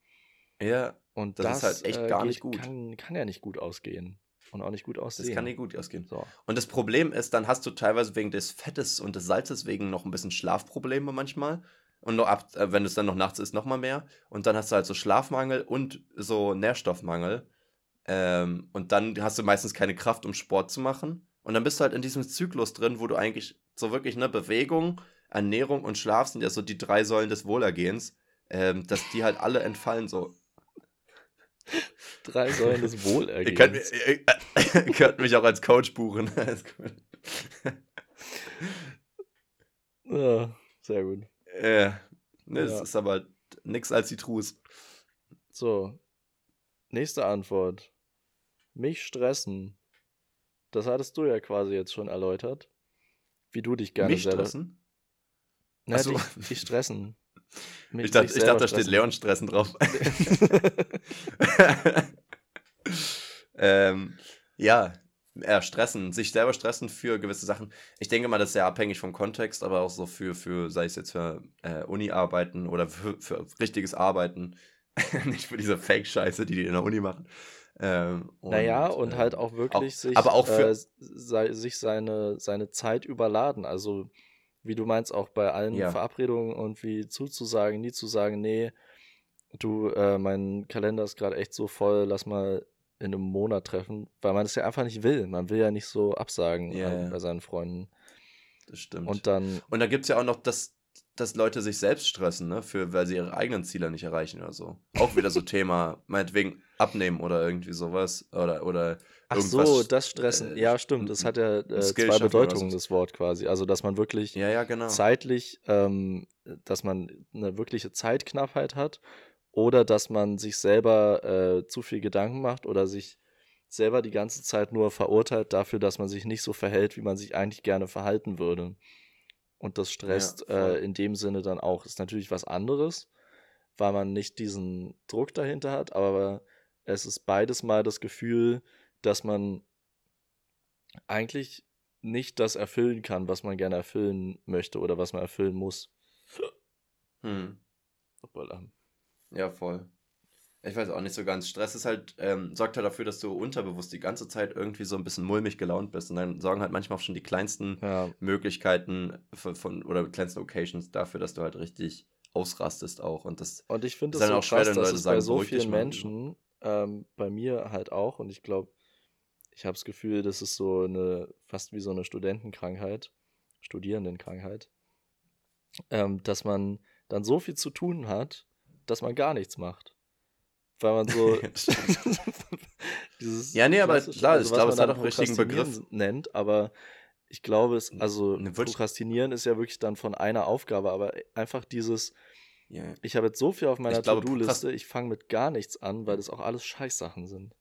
Ja, und das, das ist halt echt äh, gar nicht gut. Kann, kann ja nicht gut ausgehen. Und auch nicht gut aussehen. Das kann nicht gut ausgehen. So. Und das Problem ist, dann hast du teilweise wegen des Fettes und des Salzes wegen noch ein bisschen Schlafprobleme manchmal. Und noch ab, äh, wenn es dann noch nachts ist, nochmal mehr. Und dann hast du halt so Schlafmangel und so Nährstoffmangel. Ähm, und dann hast du meistens keine Kraft, um Sport zu machen. Und dann bist du halt in diesem Zyklus drin, wo du eigentlich so wirklich, ne, Bewegung, Ernährung und Schlaf sind ja so die drei Säulen des Wohlergehens, ähm, dass die halt alle entfallen so. Drei Säulen des Wohlergehens. Ihr könnt, ihr, ihr könnt mich auch als Coach buchen. ja, sehr gut. Äh, ne, das ist aber nichts als die Trus. So. Nächste Antwort. Mich stressen. Das hattest du ja quasi jetzt schon erläutert. Wie du dich gerne Mich selber. Stressen? Na, so. dich, dich stressen. Mich, ich dachte, ich dachte da steht Leon stressen drauf. ähm, ja, ja, stressen, sich selber stressen für gewisse Sachen. Ich denke mal, das ist sehr abhängig vom Kontext, aber auch so für, für sei es jetzt für äh, Uni-Arbeiten oder für, für richtiges Arbeiten. Nicht für diese Fake-Scheiße, die die in der Uni machen. Ähm, und, naja, und halt auch wirklich auch, sich, aber auch für, äh, sei, sich seine, seine Zeit überladen. Also, wie du meinst, auch bei allen ja. Verabredungen und wie zuzusagen, nie zu sagen, nee, du, äh, mein Kalender ist gerade echt so voll, lass mal in einem Monat treffen, weil man es ja einfach nicht will. Man will ja nicht so absagen yeah. bei seinen Freunden. Das stimmt. Und dann. Und da gibt es ja auch noch, dass, dass Leute sich selbst stressen, ne? Für, weil sie ihre eigenen Ziele nicht erreichen oder so. Auch wieder so Thema, meinetwegen abnehmen oder irgendwie sowas. Oder, oder Ach so, das Stressen. Äh, ja, stimmt. Das hat ja äh, zwei Bedeutungen, das Wort quasi. Also, dass man wirklich ja, ja, genau. zeitlich, ähm, dass man eine wirkliche Zeitknappheit hat oder dass man sich selber äh, zu viel Gedanken macht oder sich selber die ganze Zeit nur verurteilt dafür, dass man sich nicht so verhält, wie man sich eigentlich gerne verhalten würde. Und das stresst ja, äh, in dem Sinne dann auch. Ist natürlich was anderes, weil man nicht diesen Druck dahinter hat, aber es ist beides mal das Gefühl, dass man eigentlich nicht das erfüllen kann, was man gerne erfüllen möchte oder was man erfüllen muss. Hm. Hoppala. Ja, voll. Ich weiß auch nicht so ganz. Stress ist halt, ähm, sorgt halt dafür, dass du unterbewusst die ganze Zeit irgendwie so ein bisschen mulmig gelaunt bist. Und dann sorgen halt manchmal auch schon die kleinsten ja. Möglichkeiten von, von, oder kleinsten Occasions dafür, dass du halt richtig ausrastest auch. Und das und ich finde es so auch schwer, krass, dass es sagen, bei so vielen Menschen, ähm, bei mir halt auch, und ich glaube, ich habe das Gefühl, das ist so eine, fast wie so eine Studentenkrankheit, Studierendenkrankheit, ähm, dass man dann so viel zu tun hat, dass man gar nichts macht. Weil man so. dieses ja, nee, aber klar, also, ich glaube, es hat auch einen richtigen Begriff. nennt, aber ich glaube, es, also ne, Prokrastinieren ist ja wirklich dann von einer Aufgabe, aber einfach dieses. Yeah. Ich habe jetzt so viel auf meiner To-Do-Liste, ich fange mit gar nichts an, weil das auch alles Scheißsachen sind.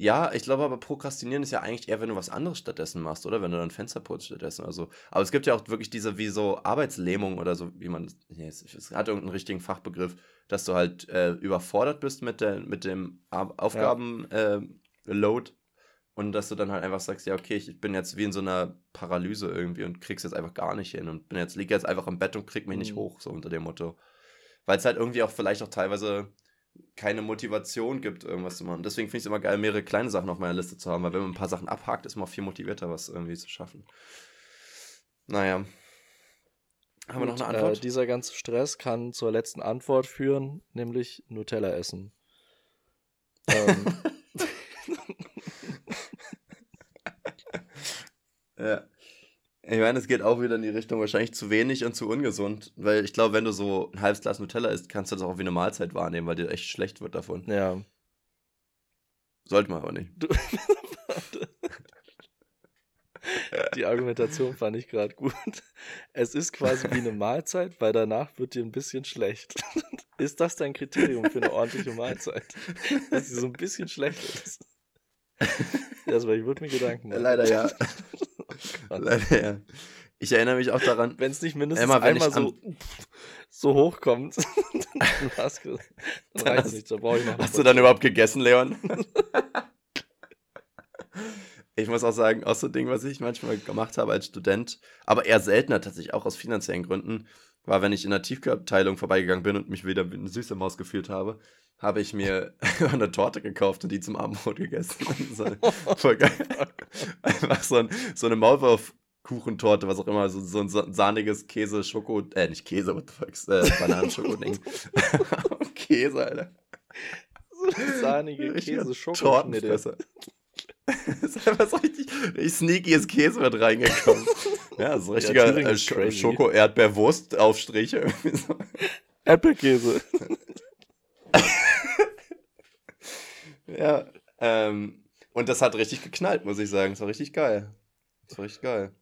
Ja, ich glaube aber Prokrastinieren ist ja eigentlich eher, wenn du was anderes stattdessen machst, oder? Wenn du dann Fenster putzt stattdessen oder so. Aber es gibt ja auch wirklich diese wie so Arbeitslähmung oder so, wie man, nee, es, es hat irgendeinen richtigen Fachbegriff, dass du halt äh, überfordert bist mit, der, mit dem Aufgabenload ja. äh, und dass du dann halt einfach sagst, ja, okay, ich bin jetzt wie in so einer Paralyse irgendwie und krieg's jetzt einfach gar nicht hin und bin jetzt, liege jetzt einfach im Bett und krieg mich mhm. nicht hoch, so unter dem Motto. Weil es halt irgendwie auch vielleicht auch teilweise keine Motivation gibt, irgendwas zu machen. Deswegen finde ich es immer geil, mehrere kleine Sachen auf meiner Liste zu haben, weil wenn man ein paar Sachen abhakt, ist man auch viel motivierter, was irgendwie zu schaffen. Naja. Haben wir noch eine Antwort? Äh, dieser ganze Stress kann zur letzten Antwort führen, nämlich Nutella essen. ähm. ja. Ich meine, es geht auch wieder in die Richtung wahrscheinlich zu wenig und zu ungesund, weil ich glaube, wenn du so ein halbes Glas Nutella isst, kannst du das auch wie eine Mahlzeit wahrnehmen, weil dir echt schlecht wird davon. Ja. Sollte man aber nicht. Du, die Argumentation fand ich gerade gut. Es ist quasi wie eine Mahlzeit, weil danach wird dir ein bisschen schlecht. Ist das dein Kriterium für eine ordentliche Mahlzeit? Dass sie so ein bisschen schlecht ist? Also, ich würde mir Gedanken machen. Leider ja. Leider ja. Ich erinnere mich auch daran. Wenn es nicht mindestens Emma, einmal so, so hochkommt, dann, hast, dann reicht es nicht. Da brauche ich noch. Hast du dann überhaupt gegessen, Leon? ich muss auch sagen, auch so ein Ding, was ich manchmal gemacht habe als Student, aber eher seltener tatsächlich auch aus finanziellen Gründen, war, wenn ich in der Tiefkühlabteilung vorbeigegangen bin und mich wieder wie eine süße Maus gefühlt habe, habe ich mir eine Torte gekauft und die zum Abendbrot gegessen. so, voll geil. Einfach so, ein, so eine Maulwurfkuchentorte, was auch immer, so, so ein sahniges Käse, Schoko, äh, nicht Käse, what the fuck, äh, Bananenschoko-Ding. Käse, Alter. So eine sahnige Käse-Schokoschnitte. Das ist einfach so richtig, richtig sneakyes Käse mit reingekommen. Ja, so richtiger ja, äh, Schoko-Erdbeerwurst-Aufstriche. So. Erdbeerkäse. ja, ähm, und das hat richtig geknallt, muss ich sagen. Das war richtig geil. Das war richtig geil.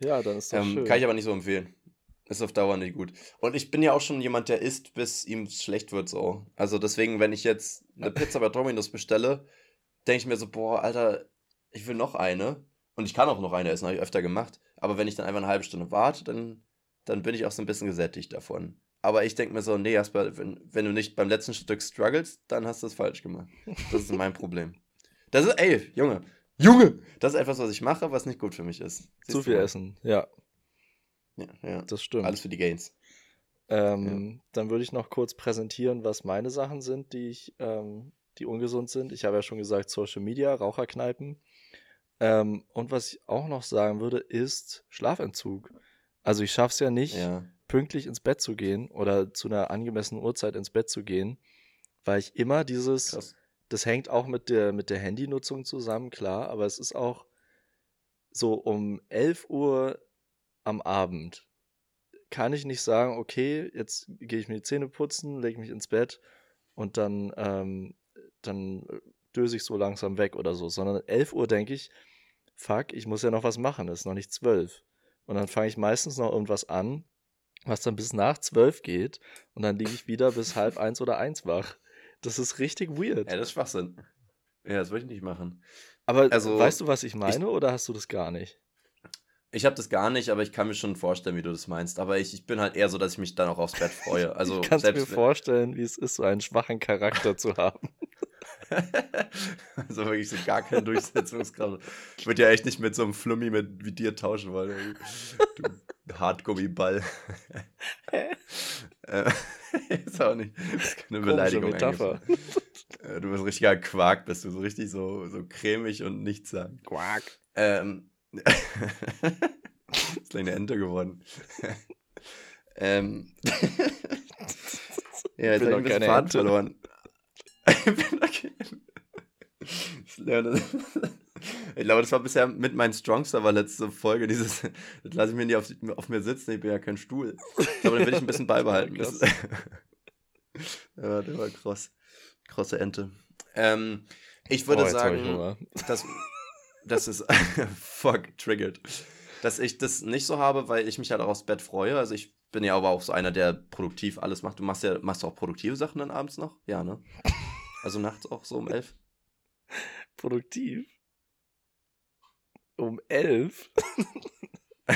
Ja, dann ist das ähm, schön. Kann ich aber nicht so empfehlen. Ist auf Dauer nicht gut. Und ich bin ja auch schon jemand, der isst, bis ihm schlecht wird so. Also deswegen, wenn ich jetzt eine Pizza bei Domino's bestelle, denke ich mir so, boah, Alter, ich will noch eine. Und ich kann auch noch eine essen, habe ich öfter gemacht. Aber wenn ich dann einfach eine halbe Stunde warte, dann, dann bin ich auch so ein bisschen gesättigt davon. Aber ich denke mir so, nee, Jasper, wenn, wenn du nicht beim letzten Stück struggles, dann hast du es falsch gemacht. Das ist mein Problem. Das ist, ey, Junge, Junge, das ist etwas, was ich mache, was nicht gut für mich ist. Siehst Zu viel mal? essen, ja. Ja, ja. Das stimmt. Alles für die Gains. Ähm, ja. Dann würde ich noch kurz präsentieren, was meine Sachen sind, die ich, ähm, die ungesund sind. Ich habe ja schon gesagt, Social Media, Raucherkneipen. Ähm, und was ich auch noch sagen würde, ist Schlafentzug. Also ich schaffe es ja nicht, ja. pünktlich ins Bett zu gehen oder zu einer angemessenen Uhrzeit ins Bett zu gehen, weil ich immer dieses, Krass. das hängt auch mit der, mit der Handynutzung zusammen, klar, aber es ist auch so um 11 Uhr am Abend kann ich nicht sagen, okay, jetzt gehe ich mir die Zähne putzen, lege mich ins Bett und dann, ähm, dann döse ich so langsam weg oder so, sondern 11 Uhr denke ich, fuck, ich muss ja noch was machen, es ist noch nicht 12. Und dann fange ich meistens noch irgendwas an, was dann bis nach zwölf geht und dann liege ich wieder bis halb eins oder eins wach. Das ist richtig weird. Ja, das ist Schwachsinn. Ja, das würde ich nicht machen. Aber also, weißt du, was ich meine ich, oder hast du das gar nicht? Ich habe das gar nicht, aber ich kann mir schon vorstellen, wie du das meinst. Aber ich, ich bin halt eher so, dass ich mich dann auch aufs Bett freue. Also ich kann mir vorstellen, wie es ist, so einen schwachen Charakter zu haben. also wirklich so gar keine Durchsetzungskraft. Ich würde ja echt nicht mit so einem Flummi mit, wie dir tauschen wollen. Du Hartgummiball. äh, ist auch nicht. Das ist keine Beleidigung. Metapher. Äh, du bist richtiger Quark, bist du so richtig so, so cremig und nichts sagen. Quark. Ähm. ist eine Ente geworden. ähm. ja, jetzt habe ich ein bisschen Faden verloren. Ich glaube, das war bisher mit mein Strongster war letzte Folge. Dieses, das lasse ich mir nicht auf, auf, mir sitzen, ich bin ja kein Stuhl. Aber den will ich ein bisschen beibehalten. Das, ja, der war krass. Krosse Ente. Ähm, ich würde oh, sagen, dass, das ist fuck, triggered. Dass ich das nicht so habe, weil ich mich halt auch aufs Bett freue. Also ich bin ja aber auch so einer, der produktiv alles macht. Du machst ja, machst auch produktive Sachen dann abends noch? Ja, ne? Also nachts auch so um elf? Produktiv? Um elf?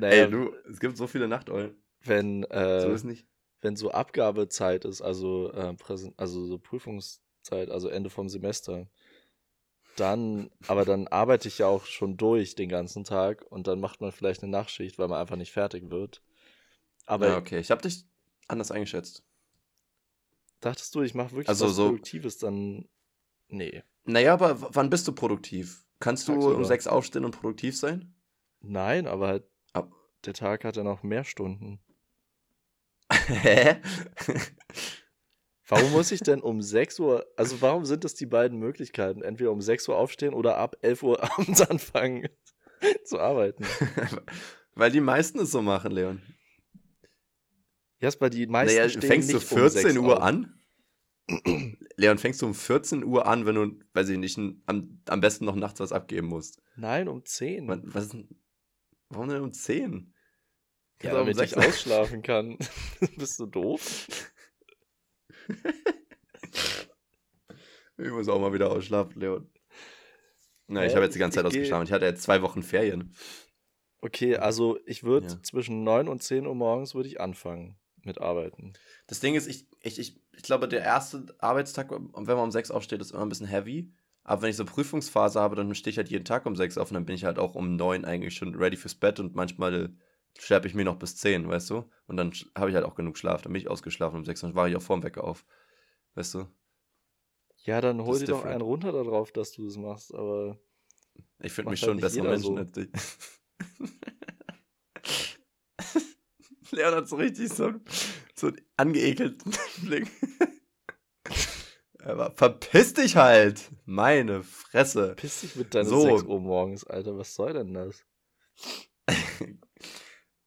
naja, Ey, du, es gibt so viele Nachteulen. Wenn, äh, so ist nicht. Wenn so Abgabezeit ist, also, äh, also so Prüfungszeit, also Ende vom Semester, dann, aber dann arbeite ich ja auch schon durch den ganzen Tag und dann macht man vielleicht eine Nachtschicht, weil man einfach nicht fertig wird. Aber ja, okay, ich habe dich anders eingeschätzt. Dachtest du, ich mache wirklich also was so, Produktives, dann. Nee. Naja, aber wann bist du produktiv? Kannst du Tagsüber. um sechs aufstehen und produktiv sein? Nein, aber halt, Ab der Tag hat ja noch mehr Stunden. Hä? warum muss ich denn um 6 Uhr, also warum sind das die beiden Möglichkeiten? Entweder um 6 Uhr aufstehen oder ab 11 Uhr abends anfangen zu arbeiten. Weil die meisten es so machen, Leon. Jasper, die meisten naja, stehen fängst nicht du 14 um Uhr auf. an? Leon, fängst du um 14 Uhr an, wenn du, weiß ich nicht, am, am besten noch nachts was abgeben musst? Nein, um 10. Was ist, warum denn um 10? Ja, damit um ich ausschlafen kann. Bist du doof? ich muss auch mal wieder ausschlafen, Leon. Na, ich habe jetzt die ganze Zeit ausgeschlafen. Ich hatte jetzt zwei Wochen Ferien. Okay, also ich würde Ja. zwischen 9 und 10 Uhr morgens würde ich anfangen mit Arbeiten. Das Ding ist, ich, ich, ich, ich glaube, der erste Arbeitstag, wenn man um 6 aufsteht, ist immer ein bisschen heavy. Aber wenn ich so Prüfungsphase habe, dann stehe ich halt jeden Tag um 6 auf und dann bin ich halt auch um 9 eigentlich schon ready fürs Bett und manchmal schleppe ich mir noch bis 10, weißt du? Und dann habe ich halt auch genug Schlaf. Dann bin ich ausgeschlafen um 6 und dann war ich auch vorm Wecker auf. Weißt du? Ja, dann hol dir doch einen runter darauf, dass du das machst, aber Ich finde mich halt schon nicht bessere jeder Menschen so. als dich. Leon hat so richtig so, einen- so einen angeekelten Blick. Aber verpiss dich halt! Meine Fresse. piss dich mit deinen So. 6 Uhr morgens, Alter. Was soll denn das?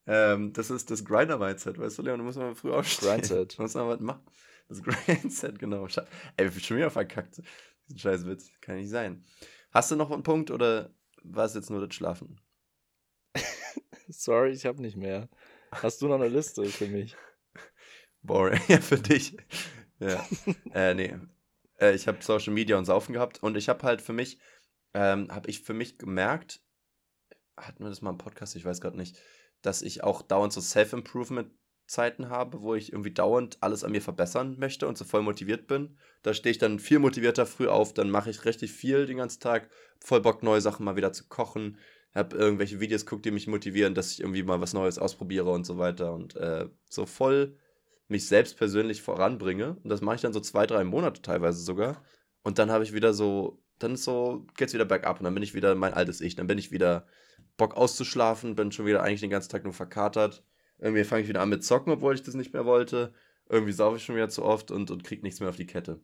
ähm, das ist das Grinder-Mindset, weißt du, Leon? Du musst mal früh aufstehen. Grindset. Du musst mal was machen. Das Grindset, genau. Ey, ich bin schon wieder verkackt. Diesen scheiß Witz. Kann nicht sein. Hast du noch einen Punkt oder war es jetzt nur das Schlafen? Sorry, ich habe nicht mehr. Hast du noch eine Liste für mich? Boring. Ja, für dich. Ja. äh, nee. Äh, ich habe Social Media und Saufen gehabt und ich habe halt für mich, ähm, habe ich für mich gemerkt, hatten wir das mal im Podcast, ich weiß gerade nicht, dass ich auch dauernd so Self-Improvement-Zeiten habe, wo ich irgendwie dauernd alles an mir verbessern möchte und so voll motiviert bin. Da stehe ich dann viel motivierter früh auf, dann mache ich richtig viel den ganzen Tag, voll Bock, neue Sachen mal wieder zu kochen, habe irgendwelche Videos geguckt, die mich motivieren, dass ich irgendwie mal was Neues ausprobiere und so weiter und äh, so voll mich selbst persönlich voranbringe. Und das mache ich dann so zwei, drei Monate teilweise sogar. Und dann habe ich wieder so, dann ist so, geht's wieder bergab und dann bin ich wieder mein altes Ich. Dann bin ich wieder Bock auszuschlafen, bin schon wieder eigentlich den ganzen Tag nur verkatert. Irgendwie fange ich wieder an mit Zocken, obwohl ich das nicht mehr wollte. Irgendwie saufe ich schon wieder zu oft und, und krieg nichts mehr auf die Kette.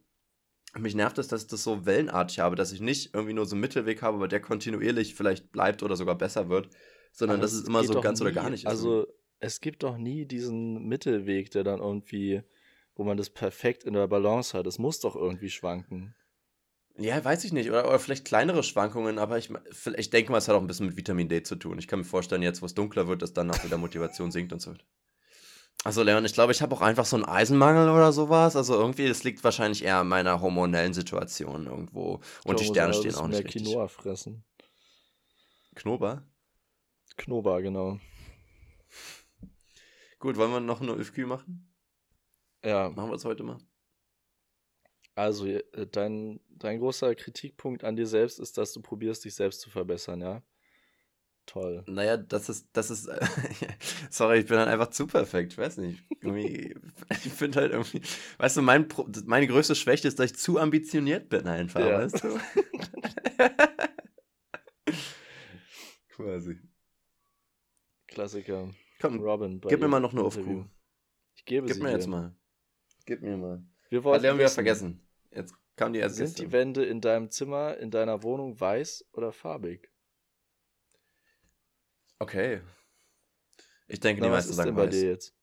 Mich nervt es, dass ich das so wellenartig habe, dass ich nicht irgendwie nur so einen Mittelweg habe, aber der kontinuierlich vielleicht bleibt oder sogar besser wird, sondern Aber dass es immer so ganz oder nie- gar nicht ist. Also, es gibt doch nie diesen Mittelweg, der dann irgendwie, wo man das perfekt in der Balance hat. Es muss doch irgendwie schwanken. Ja, weiß ich nicht. Oder, oder vielleicht kleinere Schwankungen, aber ich, ich denke mal, es hat auch ein bisschen mit Vitamin D zu tun. Ich kann mir vorstellen, jetzt, wo es dunkler wird, dass dann auch wieder Motivation sinkt und so. Also, Leon, ich glaube, ich habe auch einfach so einen Eisenmangel oder sowas. Also, irgendwie, das liegt wahrscheinlich eher an meiner hormonellen Situation irgendwo. Und die Ich Sterne glaube, stehen auch nicht mehr richtig. Quinoa fressen. Knober? Knoba, genau. Gut, wollen wir noch eine ÖFQ machen? Ja, Machen wir es heute mal. also äh, dein, dein großer Kritikpunkt an dir selbst ist, dass du probierst, dich selbst zu verbessern, ja? Toll. Naja, das ist, das ist, sorry, ich bin dann einfach zu perfekt, ich weiß nicht. Irgendwie, ich finde halt irgendwie, weißt du, mein Pro, meine größte Schwäche ist, dass ich zu ambitioniert bin einfach, Ja. weißt du? Quasi. Klassiker. Komm, Robin. bei gib mir mal noch eine Interview. Aufruhr. Ich gebe Gib sie mir jetzt mal. Gib mir mal. Wir Hat wollten wieder wissen, vergessen. Jetzt kam die erst Sind die. Wände in deinem Zimmer, in deiner Wohnung weiß oder farbig? Okay. Ich denke, Na, die was meisten ist sagen denn bei weiß. dir jetzt?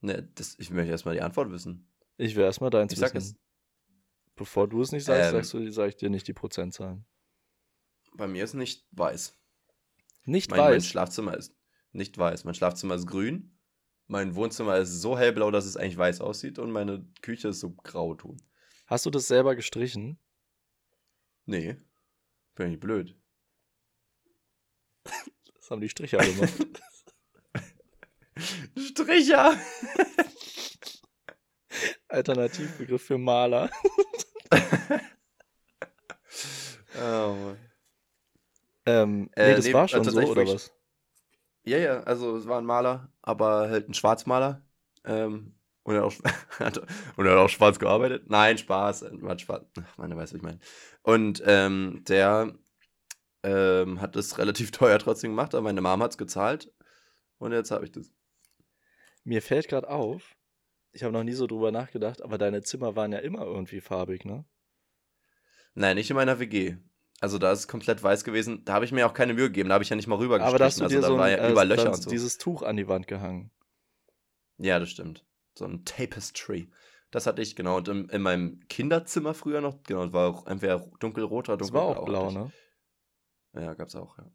Ne, das, ich möchte erstmal die Antwort wissen. Ich will erstmal deins Ich sag wissen. es. Bevor du es nicht sagst, Ähm. sagst du, sag ich dir nicht die Prozentzahlen. Bei mir ist nicht weiß. Nicht Mein, mein weiß. Schlafzimmer ist nicht weiß. Mein Schlafzimmer ist grün. Mein Wohnzimmer ist so hellblau, dass es eigentlich weiß aussieht. Und meine Küche ist so grauton. Hast du das selber gestrichen? Nee. Bin ich blöd. Das haben die Stricher gemacht. Stricher! Alternativbegriff für Maler. oh. Ähm, Äh, nee, das nee, war äh, schon so, tatsächlich oder was? Ja, ja, also es war ein Maler, aber halt ein Schwarzmaler. Ähm, und er hat auch, und er hat auch schwarz gearbeitet. Nein, Spaß. äh, Hat schwarz. Ach, meine weiß, was ich meine. Und ähm, der ähm, hat es relativ teuer trotzdem gemacht, aber meine Mom hat es gezahlt. Und jetzt habe ich das. Mir fällt gerade auf, ich habe noch nie so drüber nachgedacht, aber deine Zimmer waren ja immer irgendwie farbig, ne? Nein, nicht in meiner WG. Also da ist es komplett weiß gewesen. Da habe ich mir auch keine Mühe gegeben. Da habe ich ja nicht mal rüber Aber da hast du also dir da so war ein, ja äh, überall Löcher und so. dieses Tuch an die Wand gehangen. Ja, das stimmt. So ein Tapestry. Das hatte ich, genau. Und in, in meinem Kinderzimmer früher noch, genau, das war auch entweder dunkelrot oder Das dunkelblau. war auch blau, ne? Ja, gab's auch, ja.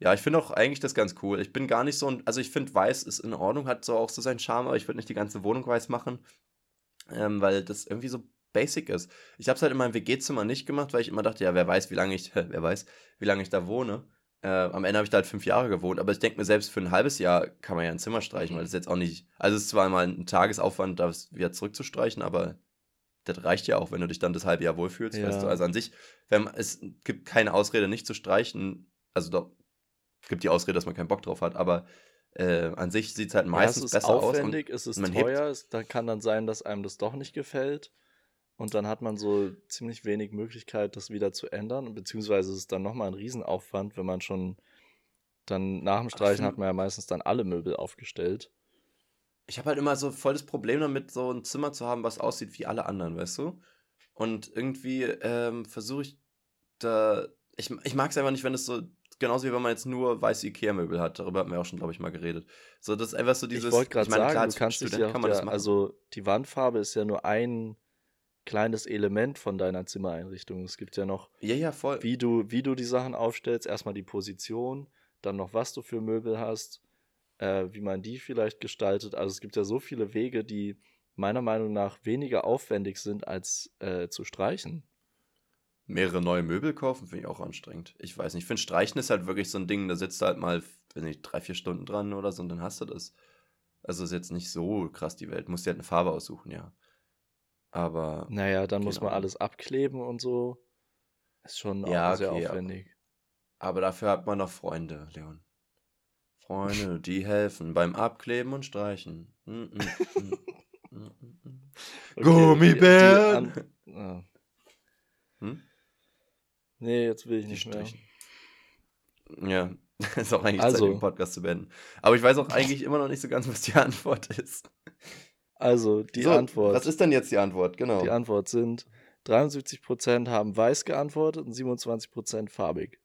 Ja, ich finde auch eigentlich das ganz cool. Ich bin gar nicht so ein, also ich finde weiß ist in Ordnung, hat so auch so seinen Charme, aber ich würde nicht die ganze Wohnung weiß machen, ähm, weil das irgendwie so basic ist. Ich habe es halt in meinem WG-Zimmer nicht gemacht, weil ich immer dachte, ja, wer weiß, wie lange ich, wer weiß, wie lange ich da wohne. Äh, am Ende habe ich da halt fünf Jahre gewohnt, aber ich denke mir, selbst für ein halbes Jahr kann man ja ein Zimmer streichen, weil das ist jetzt auch nicht. Also, es ist zwar mal ein Tagesaufwand, das wieder zurückzustreichen, aber das reicht ja auch, wenn du dich dann das halbe Jahr wohlfühlst, Ja. weißt du. Also an sich, wenn, es gibt keine Ausrede, nicht zu streichen. Also doch, es gibt die Ausrede, dass man keinen Bock drauf hat, aber äh, an sich sieht es halt meistens ja, es ist besser aus. Aufwendig, es ist man hebt- teuer, es da kann dann sein, dass einem das doch nicht gefällt. Und dann hat man so ziemlich wenig Möglichkeit, das wieder zu ändern. Beziehungsweise ist es dann nochmal ein Riesenaufwand, wenn man schon dann nach dem Streichen find- hat man ja meistens dann alle Möbel aufgestellt. Ich habe halt immer so voll das Problem damit, so ein Zimmer zu haben, was aussieht wie alle anderen, weißt du? Und irgendwie ähm, versuche ich da. Ich, ich mag es einfach nicht, wenn es so. Genauso wie wenn man jetzt nur weiße Ikea-Möbel hat. Darüber hatten wir auch schon, glaube ich, mal geredet. So, das ist einfach so dieses. ich wollte gerade sagen, klar, du kannst Student ja, kann man das ja machen. also die Wandfarbe ist ja nur ein kleines Element von deiner Zimmereinrichtung. Es gibt ja noch ja, ja, voll. wie du, wie du die Sachen aufstellst, erstmal die Position, dann noch was du für Möbel hast, äh, wie man die vielleicht gestaltet. Also es gibt ja so viele Wege, die meiner Meinung nach weniger aufwendig sind, als äh, zu streichen. Mehrere neue Möbel kaufen, finde ich auch anstrengend. Ich weiß nicht. Ich finde, Streichen ist halt wirklich so ein Ding, da sitzt du halt mal, wenn nicht, drei, vier Stunden dran oder so und dann hast du das. Also ist jetzt nicht so krass die Welt. Musst dir halt eine Farbe aussuchen, ja. Aber. Naja, dann muss Genau. man alles abkleben und so. Ist schon Ja, auch sehr okay, aufwendig. Aber dafür hat man noch Freunde, Leon. Freunde, die helfen beim Abkleben und Streichen. Mm, mm, mm, mm, mm, mm. Gummibären! Die, die an, ah. Hm? Nee, jetzt will ich Die nicht mehr. Strichen. Ja, ist auch eigentlich Also. Zeit, den Podcast zu beenden. Aber ich weiß auch eigentlich immer noch nicht so ganz, was die Antwort ist. Also, die so, Antwort. Was ist denn jetzt die Antwort? Genau. Die Antwort sind 73% haben weiß geantwortet und 27% farbig.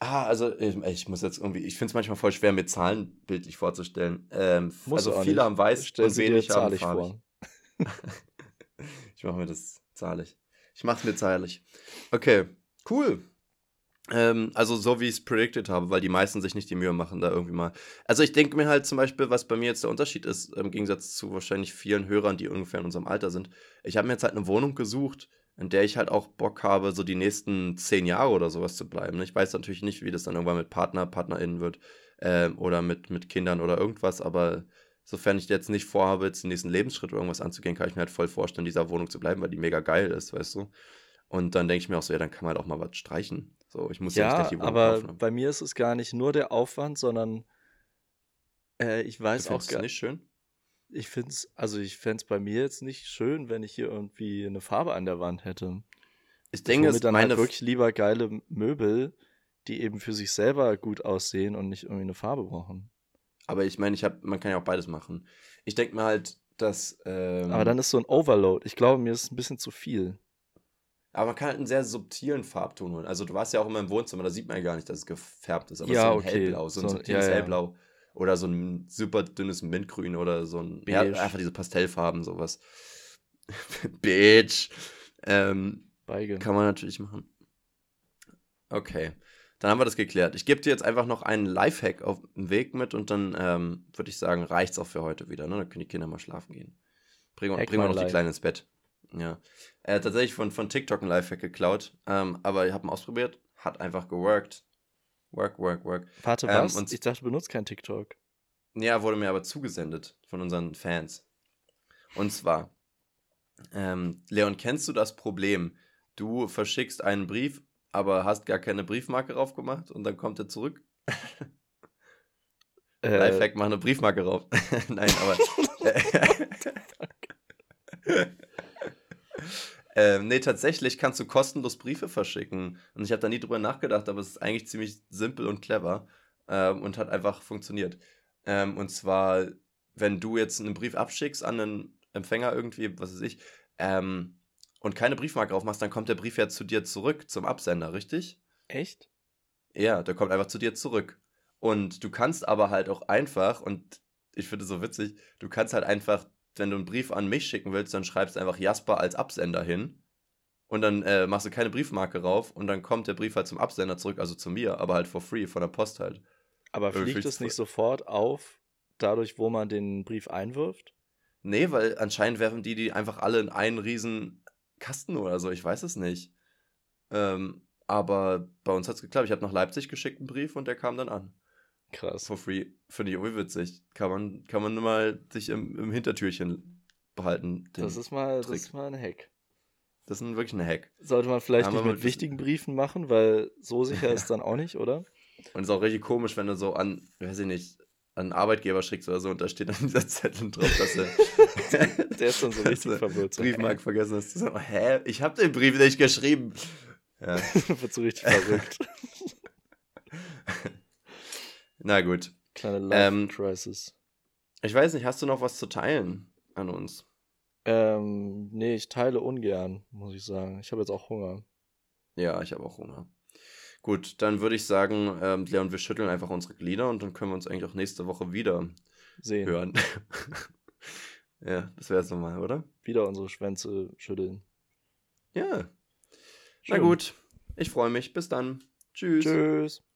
Ah, also ich, ich muss jetzt irgendwie, ich finde es manchmal voll schwer, mir Zahlen bildlich vorzustellen. Ähm, also viele nicht. haben weiß Stell und wenig haben zahlig farbig. vor. Ich mache mir das zahlig. Ich mache es mir zahlig. Okay, cool. Ähm, also so wie ich es predicted habe, weil die meisten sich nicht die Mühe machen, da irgendwie mal. Also ich denke mir halt zum Beispiel, was bei mir jetzt der Unterschied ist, im Gegensatz zu wahrscheinlich vielen Hörern, die ungefähr in unserem Alter sind. Ich habe mir jetzt halt eine Wohnung gesucht, in der ich halt auch Bock habe, so die nächsten zehn Jahre oder sowas zu bleiben. Ich weiß natürlich nicht, wie das dann irgendwann mit Partner, PartnerInnen wird ähm, oder mit, mit Kindern oder irgendwas, aber sofern ich jetzt nicht vorhabe, jetzt den nächsten Lebensschritt oder irgendwas anzugehen, kann ich mir halt voll vorstellen, in dieser Wohnung zu bleiben, weil die mega geil ist, weißt du. Und dann denke ich mir auch so, ja, dann kann man halt auch mal was streichen. So, ich muss ja, nicht Ja, gleich die Wohnung aber kaufen. bei mir ist es gar nicht nur der Aufwand, sondern äh, ich weiß auch gar nicht schön? Ich finde es, also ich fände es bei mir jetzt nicht schön, wenn ich hier irgendwie eine Farbe an der Wand hätte. Ich denke, es mir dann meine halt wirklich lieber geile Möbel, die eben für sich selber gut aussehen und nicht irgendwie eine Farbe brauchen. aber ich meine, ich habe, man kann ja auch beides machen. Ich denke mir halt, dass. Ähm, Aber dann ist so ein Overload. Ich glaube, mir ist es ein bisschen zu viel. aber man kann halt einen sehr subtilen Farbton holen. Also du warst ja auch immer im Wohnzimmer, da sieht man ja gar nicht, dass es gefärbt ist. Aber Ja, so ein okay. hellblau, so ein So- subtiles ja, ja. hellblau. Oder so ein super dünnes Mintgrün oder so ein. Ja, Beige. einfach diese Pastellfarben, sowas. Bitch. Ähm, Beige. Kann man natürlich machen. Okay, dann haben wir das geklärt. Ich gebe dir jetzt einfach noch einen Lifehack auf den Weg mit und dann ähm, würde ich sagen, reicht's auch für heute wieder. Ne? Dann können die Kinder mal schlafen gehen. Bringen wir, my noch die life. Kleinen ins Bett. Ja. Äh, tatsächlich von, von TikTok ein Lifehack geklaut, ähm, aber ich habe ihn ausprobiert, hat einfach geworkt. Work, work, work. Warte, Ähm, was? und- ich dachte, du benutzt kein TikTok. Ja, wurde mir aber zugesendet von unseren Fans. Und zwar, ähm, Leon, kennst du das Problem? Du verschickst einen Brief, aber hast gar keine Briefmarke drauf gemacht und dann kommt er zurück. Äh, Lifehack, mach eine Briefmarke drauf. Nein, aber. ähm, nee, tatsächlich kannst du kostenlos Briefe verschicken. Und ich habe da nie drüber nachgedacht, aber es ist eigentlich ziemlich simpel und clever ähm, und hat einfach funktioniert. Ähm, und zwar, wenn du jetzt einen Brief abschickst an einen Empfänger irgendwie, was weiß ich, ähm, und keine Briefmarke drauf machst, dann kommt der Brief ja zu dir zurück, zum Absender, richtig? Echt? Ja, der kommt einfach zu dir zurück. Und du kannst aber halt auch einfach, und ich finde es so witzig, du kannst halt einfach, wenn du einen Brief an mich schicken willst, dann schreibst du einfach Jasper als Absender hin. Und dann äh, machst du keine Briefmarke rauf und dann kommt der Brief halt zum Absender zurück, also zu mir, aber halt for free, von der Post halt. Aber fliegt es nicht sofort auf, dadurch, wo man den Brief einwirft? Nee, weil anscheinend werfen die die einfach alle in einen riesen Kasten oder so, ich weiß es nicht. Ähm, aber bei uns hat es geklappt. Ich habe nach Leipzig geschickt einen Brief und der kam dann an. Krass. For free. Finde ich irgendwie witzig. Kann man, kann man nur mal sich im, im Hintertürchen behalten. Das ist, mal, das ist mal ein Hack. Das ist wirklich ein Hack. Sollte man vielleicht nicht mit wichtigen Briefen machen, weil so sicher ist dann auch nicht, oder? Und es ist auch richtig komisch, wenn du so an, weiß ich nicht, an einen Arbeitgeber schickst oder so und da steht dann dieser Zettel drauf, dass er. Der ist dann so richtig verwirrt. Briefmark vergessen hast. Du sagst, hä? Ich hab den Brief nicht geschrieben. Ja. Wird so richtig verrückt. Na gut. Kleine Life-Crisis. Ähm, ich weiß nicht, hast du noch was zu teilen an uns? Ähm, nee, ich teile ungern, muss ich sagen. Ich habe jetzt auch Hunger. Ja, ich habe auch Hunger. Gut, dann würde ich sagen, ähm, Leon, wir schütteln einfach unsere Glieder und dann können wir uns eigentlich auch nächste Woche wieder sehen. Hören. ja, das wäre es nochmal, oder? Wieder unsere Schwänze schütteln. Ja. Schön. Na gut, ich freue mich. Bis dann. Tschüss. Tschüss.